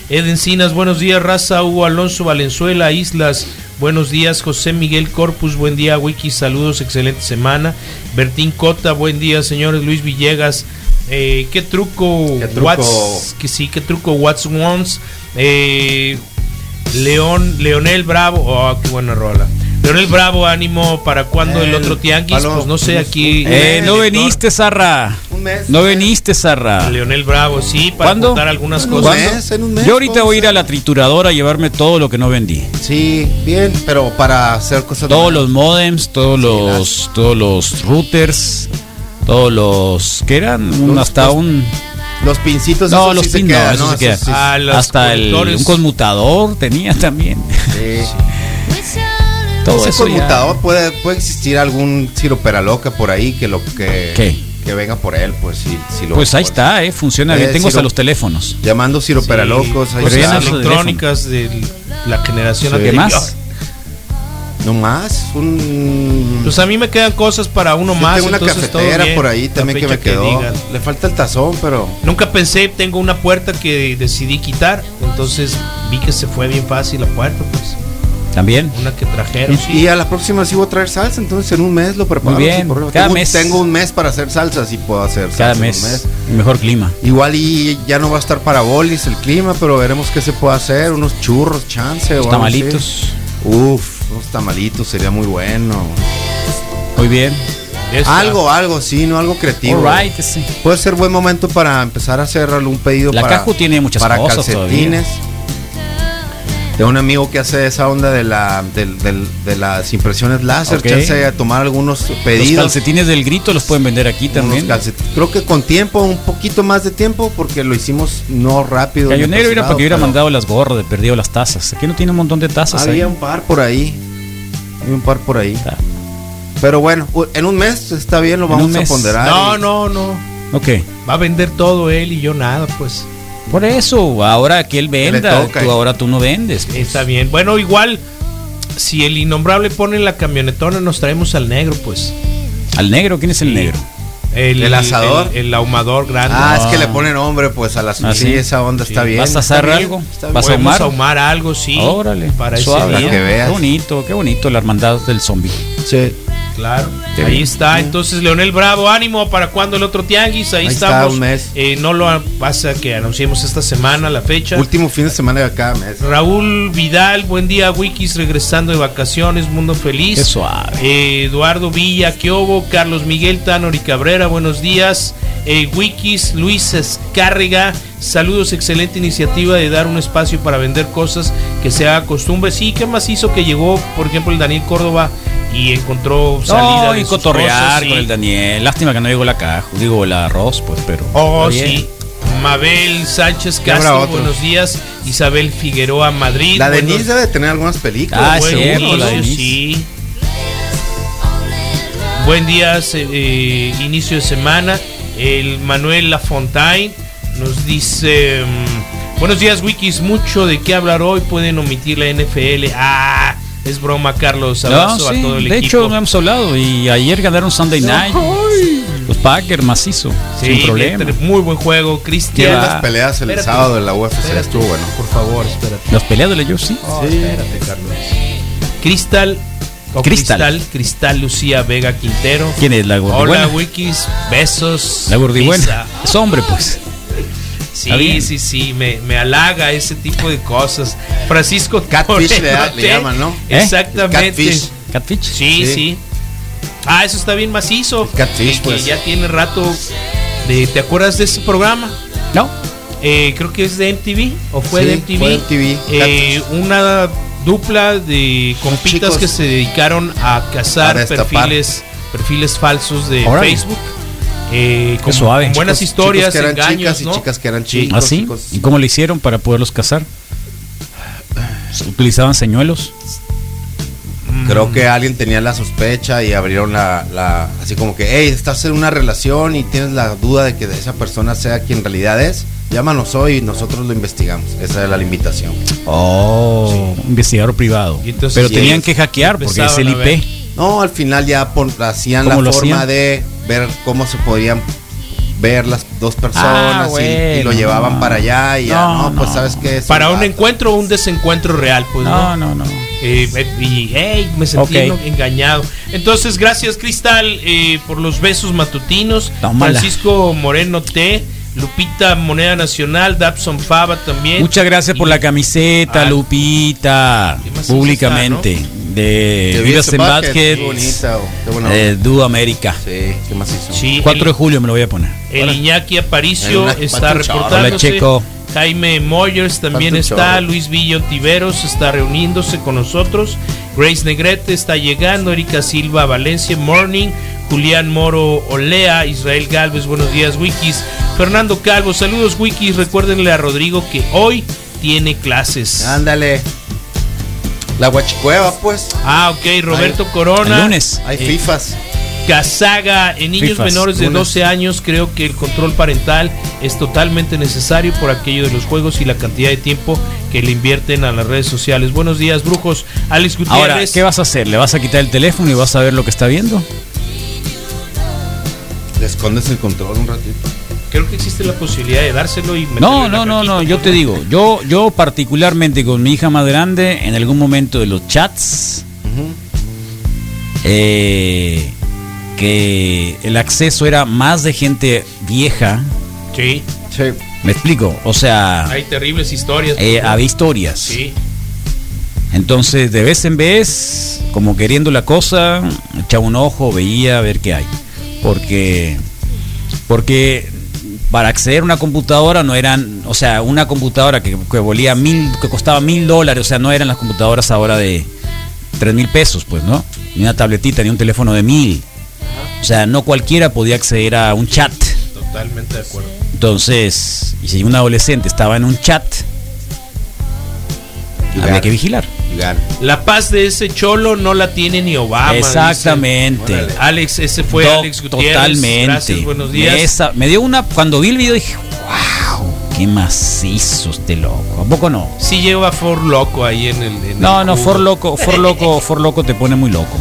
Ed Encinas, buenos días. Raza Hugo Alonso Valenzuela, Islas, buenos días. José Miguel Corpus, buen día. Wiki, saludos, excelente semana. Bertín Cota, buen día, señores. Luis Villegas, eh, ¿qué truco? ¿Qué truco? que sí, ¿qué truco? What's Wants? Eh, León, Leonel Bravo, oh, qué buena rola. Leonel Bravo, ánimo, ¿para cuándo el, otro tianguis? pues no sé, aquí. Eh, no veniste, Zarra. Un mes. No veniste, Zarra. Leonel Bravo, sí, para contar algunas cosas. Un mes, Yo ahorita voy a ir a la trituradora a llevarme todo lo que no vendí. Sí, bien, pero para hacer cosas. Todos los modems, todos los, todos los routers, todos los. ¿Qué eran? hasta un. Los pincitos. No, los pincitos. no, no, se ah, hasta el, un conmutador tenía también. Sí. Todo ese conmutador puede, puede existir algún Ciro Peraloca por ahí que lo que que venga por él, pues sí, sí lo Pues ahí está, eh, funciona bien. Eh, Tengo hasta los teléfonos. Llamando Ciro Peralocos, ahí electrónicas de la generación ¿Qué más? No más, un... Pues a mí me quedan cosas para uno más. Tengo una cafetera por ahí también que me quedó. Le falta el tazón, pero. Nunca pensé, tengo una puerta que decidí quitar. Entonces vi que se fue bien fácil la puerta, pues. También. Una que trajeron. Y, a la próxima sí voy a traer salsa, entonces en un mes lo preparo. Muy bien. Cada tengo, mes. Tengo un mes para hacer salsa, sí puedo hacer Cada mes. Mejor clima. Igual y ya no va a estar para bolis el clima, pero veremos qué se puede hacer. Unos churros, chance. o tamalitos. Uf, unos tamalitos sería muy bueno. Muy bien. Algo, algo, sí, no algo creativo. Puede ser buen momento para empezar a hacer algún pedido la para. tiene muchas para calcetines de un amigo que hace esa onda de la de, las impresiones láser, okay. a tomar algunos pedidos. Los calcetines del grito los pueden vender aquí también. Creo que con tiempo, un poquito más de tiempo, porque lo hicimos no rápido. Cayonero era porque hubiera mandado las gorras de perdido las tazas. Aquí no tiene un montón de tazas. Había un par por ahí. Un par por ahí. Pero bueno, en un mes está bien, lo vamos a ponderar. No, no, no. Ok. Va a vender todo él y yo nada, pues. Por eso, ahora que él venda, tú, ahora tú no vendes. Pues. Está bien. Bueno, igual, si el innombrable pone la camionetona, nos traemos al negro, pues. ¿Al negro? ¿Quién es el negro? El, asador. El, ahumador grande. Ah, es que le ponen nombre, pues a las ¿Ah, sí? esa onda está bien. ¿Vas a hacer algo? ¿Vas a ahumar? ahumar algo, sí. Órale. Para suave, que veas. Qué bonito, qué bonito la hermandad del zombie. Sí. Claro. ahí está. Entonces, Leonel Bravo, ánimo para cuando el otro tianguis. Ahí, estamos. un mes. Eh, no lo pasa que anunciemos esta semana la fecha. Último fin de semana de cada mes. Raúl Vidal, buen día, Wikis, regresando de vacaciones, mundo feliz. suave. Eh, Eduardo Villa, Kiobo, Carlos Miguel Tanori Cabrera, buenos días. Eh, Wikis, Luis Escárrega, saludos, excelente iniciativa de dar un espacio para vender cosas que se haga costumbre. Sí, ¿qué más hizo que llegó, por ejemplo, el Daniel Córdoba? Y encontró salida y cotorrear con el Daniel. Lástima que no llegó la caja, digo el arroz, pues, pero. Oh, sí. Mabel Sánchez Castro, buenos días. Isabel Figueroa, Madrid. La Denise debe tener algunas películas. Ah, sí. Buen día, eh, inicio de semana. El Manuel Lafontaine nos dice: mm, Buenos días, Wikis. Mucho de qué hablar hoy. Pueden omitir la NFL. Ah es broma, Carlos. Abrazo a todo el de hecho, no hemos hablado y ayer ganaron Sunday Night. Los Packers macizo, sin problema. Muy buen juego, Cristian. las peleas el sábado de la UFC estuvo bueno. Por favor, espérate. ¿Las peleas de la UFC? Oh, sí. Espérate, Carlos. Cristal Cristal. Cristal. Lucía Vega Quintero. ¿Quién es la gordibuena? Hola, Wikis. Besos. La gordibuena. Es hombre, pues. Sí, sí, sí, me, me, halaga ese tipo de cosas. Francisco Catfish le, llaman, ¿no? ¿Eh? Exactamente. Catfish. Catfish. Sí, sí, Ah, eso está bien macizo. Catfish, pues. ya tiene rato. De, ¿Te acuerdas de ese programa? No. Eh, creo que es de MTV o fue de MTV. Fue MTV. Eh, una dupla de compitas que se dedicaron a cazar perfiles perfiles falsos de Facebook eh, con, suave. buenas historias, que eran chicas y chicas que eran chicos. ¿Ah, sí? ¿Y cómo le hicieron para poderlos casar? ¿Utilizaban señuelos? Creo que alguien tenía la sospecha y abrieron la, así como que, hey, estás en una relación y tienes la duda de que esa persona sea quien en realidad es, llámanos hoy y nosotros lo investigamos. Esa era la invitación. Oh, investigador privado. Pero tenían que hackear porque es el IP. No, al final ya hacían la forma de ver cómo se podían ver las dos personas ah, y, lo llevaban para allá y ya, no, pues sabes que para un encuentro o un desencuentro real, pues no, no, no. Eh, y hey, me sentí engañado. Entonces, gracias Cristal eh, por los besos matutinos. Francisco Moreno T. Lupita Moneda Nacional, Dabson Fava también. Muchas gracias por la camiseta, ah, Lupita. Públicamente de Vivas en Badhead. Eh, du América. Sí, ¿qué más hizo? 4 de julio me lo voy a poner. El Iñaki Aparicio está reportándose. Checo. Jaime Moyers también está, Luis Villo Tiveros está reuniéndose con nosotros, Grace Negrete está llegando, Erika Silva Valencia Morning, Julián Moro Olea, Israel Galvez, buenos días Wikis, Fernando Calvo, saludos Wikis, recuérdenle a Rodrigo que hoy tiene clases. Ándale. La Huachicueva, pues. Ah, ok. Roberto Corona. lunes. Hay eh, FIFAs. Casaga, en niños menores de 12 años creo que el control parental es totalmente necesario por aquello de los juegos y la cantidad de tiempo que le invierten a las redes sociales. Buenos días, brujos. Alex Gutiérrez. Ahora, ¿qué vas a hacer? ¿Le vas a quitar el teléfono y vas a ver lo que está viendo? Le escondes el control un ratito creo que existe la posibilidad de dárselo y No, no, no, no, yo te digo, yo yo particularmente con mi hija más grande en algún momento de los chats eh, que el acceso era más de gente vieja. Sí. Sí. Me explico, o sea, hay terribles historias. Eh, había historias. Sí. Entonces, de vez en vez, como queriendo la cosa, echaba un ojo, veía a ver qué hay. Porque porque para acceder a una computadora no eran, o sea, una computadora que, que volía mil, que costaba mil dólares, o sea, no eran las computadoras ahora de tres mil pesos, pues, ¿no? Ni una tabletita, ni un teléfono de mil. O sea, no cualquiera podía acceder a un chat. Totalmente de acuerdo. Entonces, y si un adolescente estaba en un chat, había que vigilar. La paz de ese cholo no la tiene ni Obama. Exactamente. Alex, ese fue Alex Gutiérrez. Totalmente. buenos días. me dio una, cuando vi el video dije, wow, qué macizo este loco. ¿A poco no? Sí lleva For Loco ahí en el. no, no, For Loco, For Loco, For Loco te pone muy loco.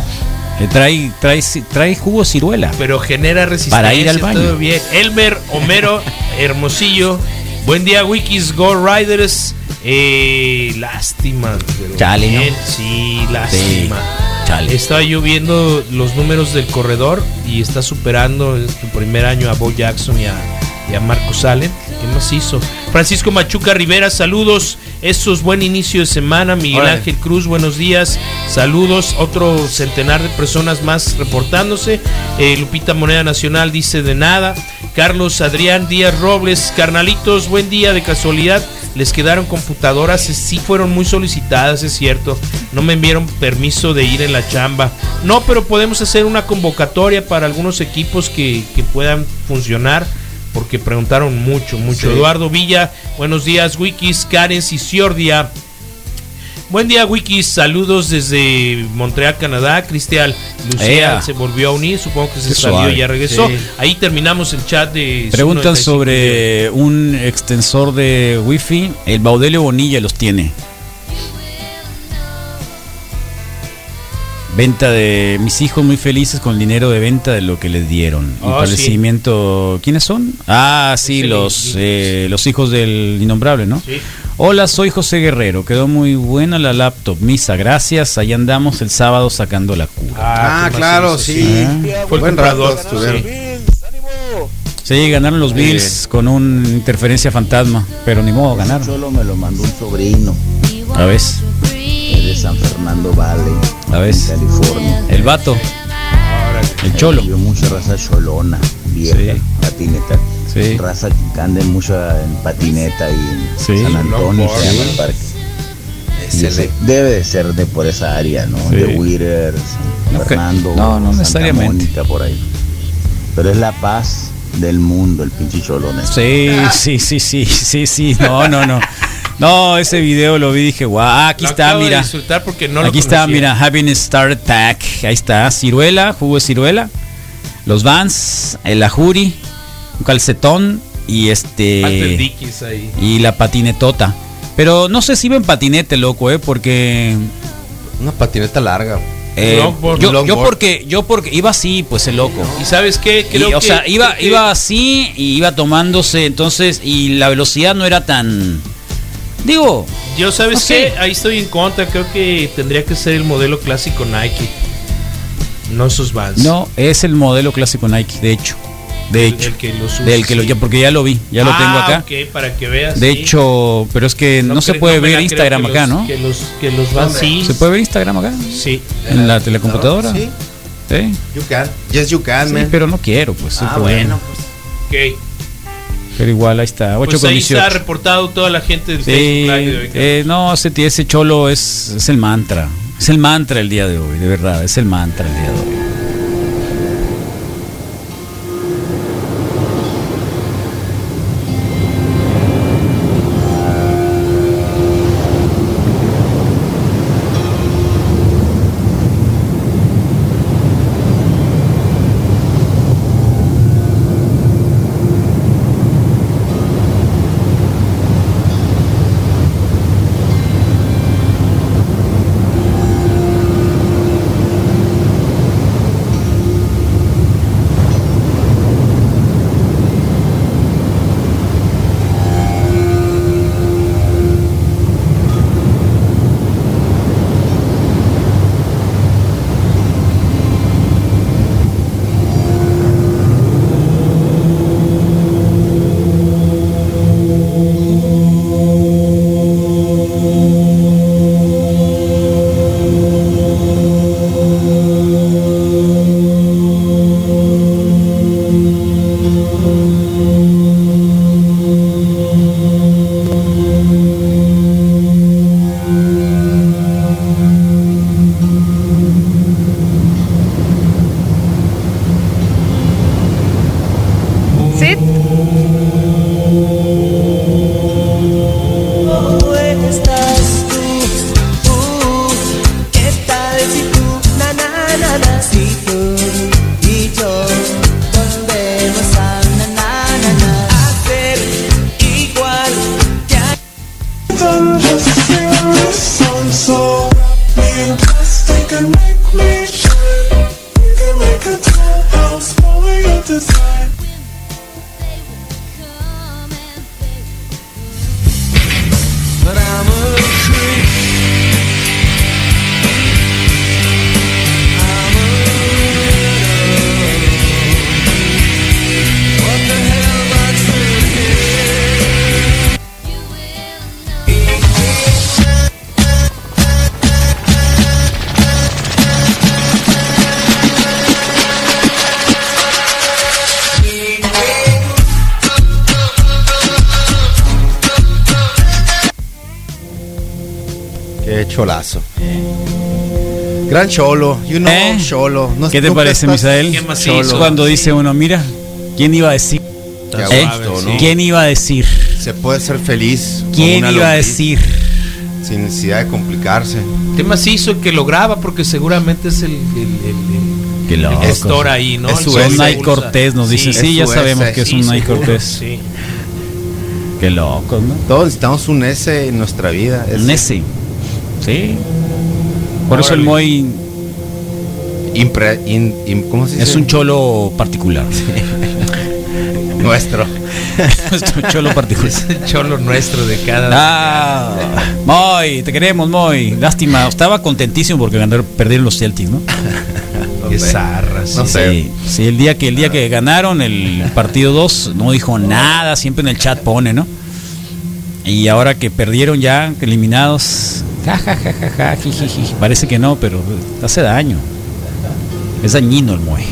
trae, trae, trae jugo ciruela. Pero genera resistencia. Para ir al baño. Todo bien. Elmer, Homero, Hermosillo. Buen día, Wikis Go Riders. Eh, lástima. Chale, Sí, lástima. Chale. Estaba yo viendo los números del corredor y está superando en su primer año a Bo Jackson y a, y a Marcos Allen. ¿Qué más hizo? Francisco Machuca Rivera, saludos. Eso es buen inicio de semana. Miguel Ángel Cruz, buenos días. Saludos. Otro centenar de personas más reportándose. Eh, Lupita Moneda Nacional dice de nada. Carlos Adrián Díaz Robles, carnalitos, buen día de casualidad les quedaron computadoras, sí fueron muy solicitadas, es cierto. No me enviaron permiso de ir en la chamba. No, pero podemos hacer una convocatoria para algunos equipos que, puedan funcionar. Porque preguntaron mucho, mucho. Eduardo Villa, buenos días, Wikis, Karen Ciordia. Buen día, Wikis. Saludos desde Montreal, Canadá. Cristian Lucía se volvió a unir. Supongo que se salió y ya regresó. Ahí terminamos el chat de. Preguntan sobre un extensor de Wi-Fi. El Baudelio Bonilla los tiene. Venta de mis hijos muy felices con el dinero de venta de lo que les dieron. Oh, ¿Quiénes son? Ah, sí, los, eh, los hijos del innombrable, ¿no? Sí. Hola, soy José Guerrero. Quedó muy buena la laptop. Misa, gracias. Ahí andamos el sábado sacando la cura. Ah, ah claro, sí. Fue buen rato. Sí. ganaron los Bills con una interferencia fantasma, pero ni modo, ganaron. Solo me lo mandó un sobrino. A ver. San Fernando Valley. A ver. California. El vato. El cholo. Vio mucha raza cholona, vieja, patineta. Raza que anda mucho en patineta y en San Antonio se llama el parque. debe de ser de por esa área, ¿no? De Witter, Fernando, no, no necesariamente. por ahí. Pero es la paz del mundo, el pinche cholón. Sí, sí, sí, sí, sí, sí, no, no, no. No, ese video lo vi y dije, guau, aquí está, mira. Porque no aquí está, mira, Having Star Pack. Ahí está, ciruela, jugo de ciruela. Los Vans, el Ajuri, un calcetón y este. Y la patinetota. Pero no sé si iba en patinete, loco, ¿eh? Porque. Una patineta larga. Eh, yo, porque yo porque iba así, pues el loco. ¿Y sabes qué? o sea, iba, iba así y iba tomándose, entonces, y la velocidad no era tan. Digo. Yo, ¿sabes qué? Ahí estoy en contra. Creo que tendría que ser el modelo clásico Nike. No sus Vans. No, es el modelo clásico Nike, de hecho. De hecho, que lo del que lo ya porque ya lo vi, ya lo tengo ah, acá. Okay, para que veas. De hecho, pero es que no, se puede ver Instagram acá, ¿no? Que los que los van sí. ¿Se puede ver Instagram acá? Sí. En la telecomputadora. Sí. ¿Sí? You can. Yes, you can, sí, pero no quiero, pues. Ah, bueno, pues. Ok. Pero igual ahí está, 8 pues ahí está reportado toda la gente del sí, eh, no, ese, ese cholo es, es el mantra. Es el mantra el día de hoy, de verdad, es el mantra el día de hoy. Gran cholo, you know, ¿Eh? cholo. ¿Qué te parece, Misael? Cuando dice uno, mira, ¿quién iba a decir? ¿Eh? ¿Quién iba a decir? Se puede ser feliz. ¿Quién iba a decir? Sin necesidad de complicarse. ¿Qué más hizo el que lo graba? Porque seguramente es el, el, el, el gestor ahí, ¿no? Es un Nay Cortés, nos dice. Sí, ya sabemos que es un Nay Cortés. Sí. Qué loco, ¿no? Todos necesitamos un S en nuestra vida. Un S. Sí. Por eso el Moy. ¿Cómo se dice? Es un cholo particular. nuestro. nuestro cholo particular. Es el cholo nuestro de cada. Ah, Moy, te queremos, Moy. Lástima, estaba contentísimo porque perdieron los Celtics, ¿no? Qué zarra, sí. No sé. sí, el día que el día que ganaron el partido 2 no dijo nada, siempre en el chat pone, ¿no? Y ahora que perdieron ya, eliminados, ja, ja, ja, ja, ja parece que no, pero hace daño. Es dañino el Moe.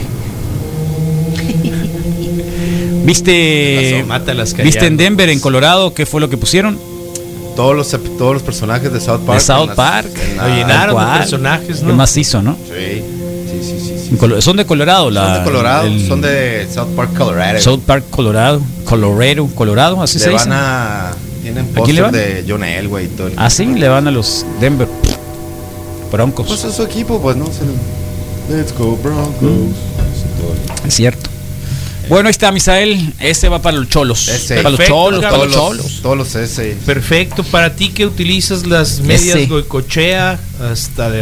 ¿Viste, ¿Viste en Denver, en Colorado, qué fue lo que pusieron? Todos los, todos los personajes de South Park. De South Park. Lo llenaron de personajes, ¿no? Qué macizo, ¿no? Sí. Sí, sí, sí, son de Colorado, la, Son de Colorado, son de South Park, Colorado. South Park, Colorado, Colorado, Colorado, así se van a tienen póster de John Elway y todo. ah, sí, le van a los Denver Broncos. Pues es su equipo, pues no. Let's go Broncos. Mm. Es cierto. Bueno, ahí está Misael. Ese va para los cholos. Ese. Para los cholos, para los cholos. Todos los S. Perfecto. Para ti que utilizas las medias goicochea hasta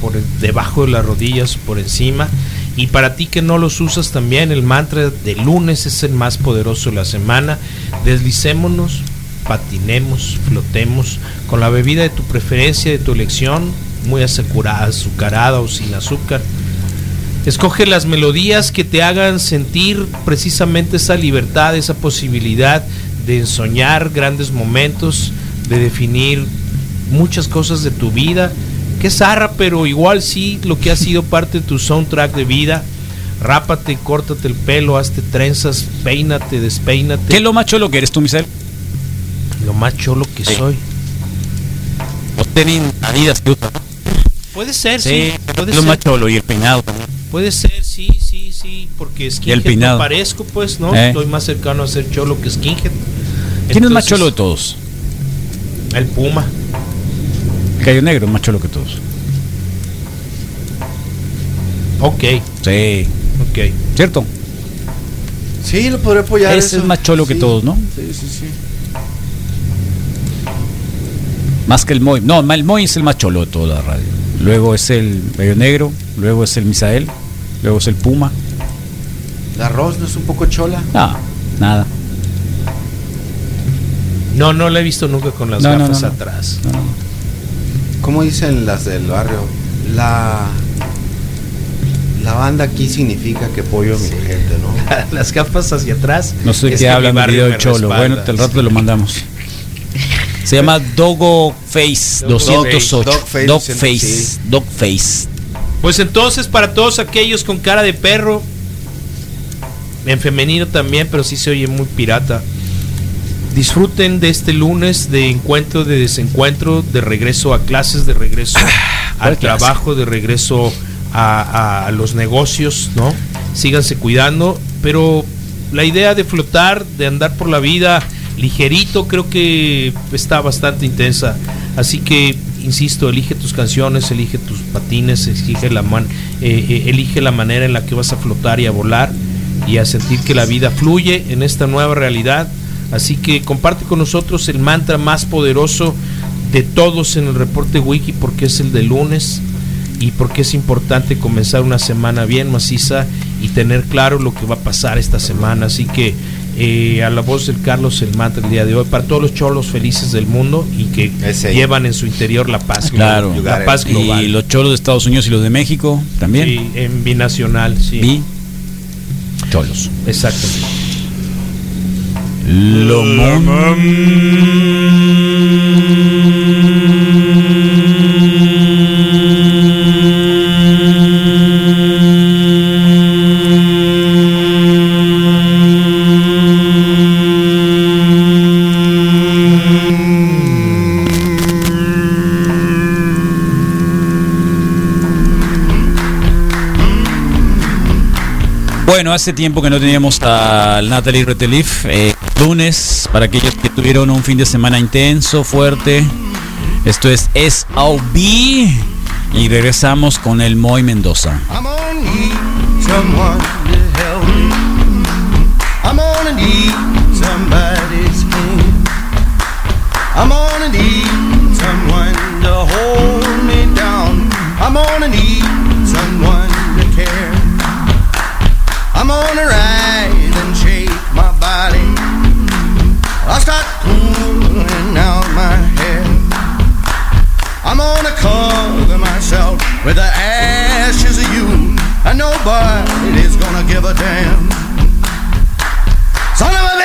por debajo de las rodillas, por encima. Y para ti que no los usas también, el mantra de lunes es el más poderoso de la semana. Deslicémonos patinemos, flotemos con la bebida de tu preferencia, de tu elección, muy azucarada o sin azúcar. Escoge las melodías que te hagan sentir precisamente esa libertad, esa posibilidad de soñar grandes momentos, de definir muchas cosas de tu vida. Que zarra, pero igual sí lo que ha sido parte de tu soundtrack de vida. Rápate, córtate el pelo, hazte trenzas, peínate, despeínate. ¿Qué lo más cholo que eres tú, Misael? Lo más cholo que soy. Los tenis Adidas que usas. Puede ser, sí. Puede lo más cholo y el peinado también. Puede ser, sí, sí, sí, porque skinhead el peinado. parezco, pues, ¿no? ¿Eh? Estoy más cercano a ser cholo que skinhead. ¿Quién es más cholo de todos? El Puma. El Gallo Negro es más cholo que todos. Ok. Sí. Ok. ¿Cierto? Sí, lo podré apoyar. Ese es más cholo que todos, ¿no? Sí, sí, sí. Más que el Moy. No, el Moy es el más cholo de toda la radio. Luego es el Gallo Negro, luego es el Misael, luego es el Puma. ¿La arroz no es un poco chola? No, nada. No, no la he visto nunca con las gafas atrás. ¿Cómo dicen las del barrio? La la banda aquí significa que apoyo a mi gente, ¿no? las gafas hacia atrás. No sé qué hablan video de Cholo. Bueno, el rato lo mandamos. Se llama Dogo Face 208. Dog Face. Dog Face. Pues entonces, para todos aquellos con cara de perro, en femenino también, pero sí se oye muy pirata. Disfruten de este lunes de encuentro, de desencuentro, de regreso a clases, de regreso al trabajo, de regreso a, a, los negocios, ¿no? Síganse cuidando, pero la idea de flotar, de andar por la vida ligerito, creo que está bastante intensa. Así que, insisto, elige tus canciones, elige tus patines, elige la, eh, eh, elige la manera en la que vas a flotar y a volar y a sentir que la vida fluye en esta nueva realidad. Así que comparte con nosotros el mantra más poderoso de todos en el reporte wiki porque es el de lunes y porque es importante comenzar una semana bien maciza y tener claro lo que va a pasar esta semana. Así que eh, a la voz del Carlos el mantra el día de hoy para todos los cholos felices del mundo y que llevan en su interior la paz claro. La paz global. Y los cholos de Estados Unidos y los de México también. Sí, en binacional sí. Bi. Cholos. Exacto lo Hace tiempo que no teníamos al Natalie Retelif. Eh, lunes, para aquellos que tuvieron un fin de semana intenso, fuerte. Esto es SOB. Y regresamos con el Moy Mendoza. With the ashes of you, and nobody's gonna give a damn. Son of a!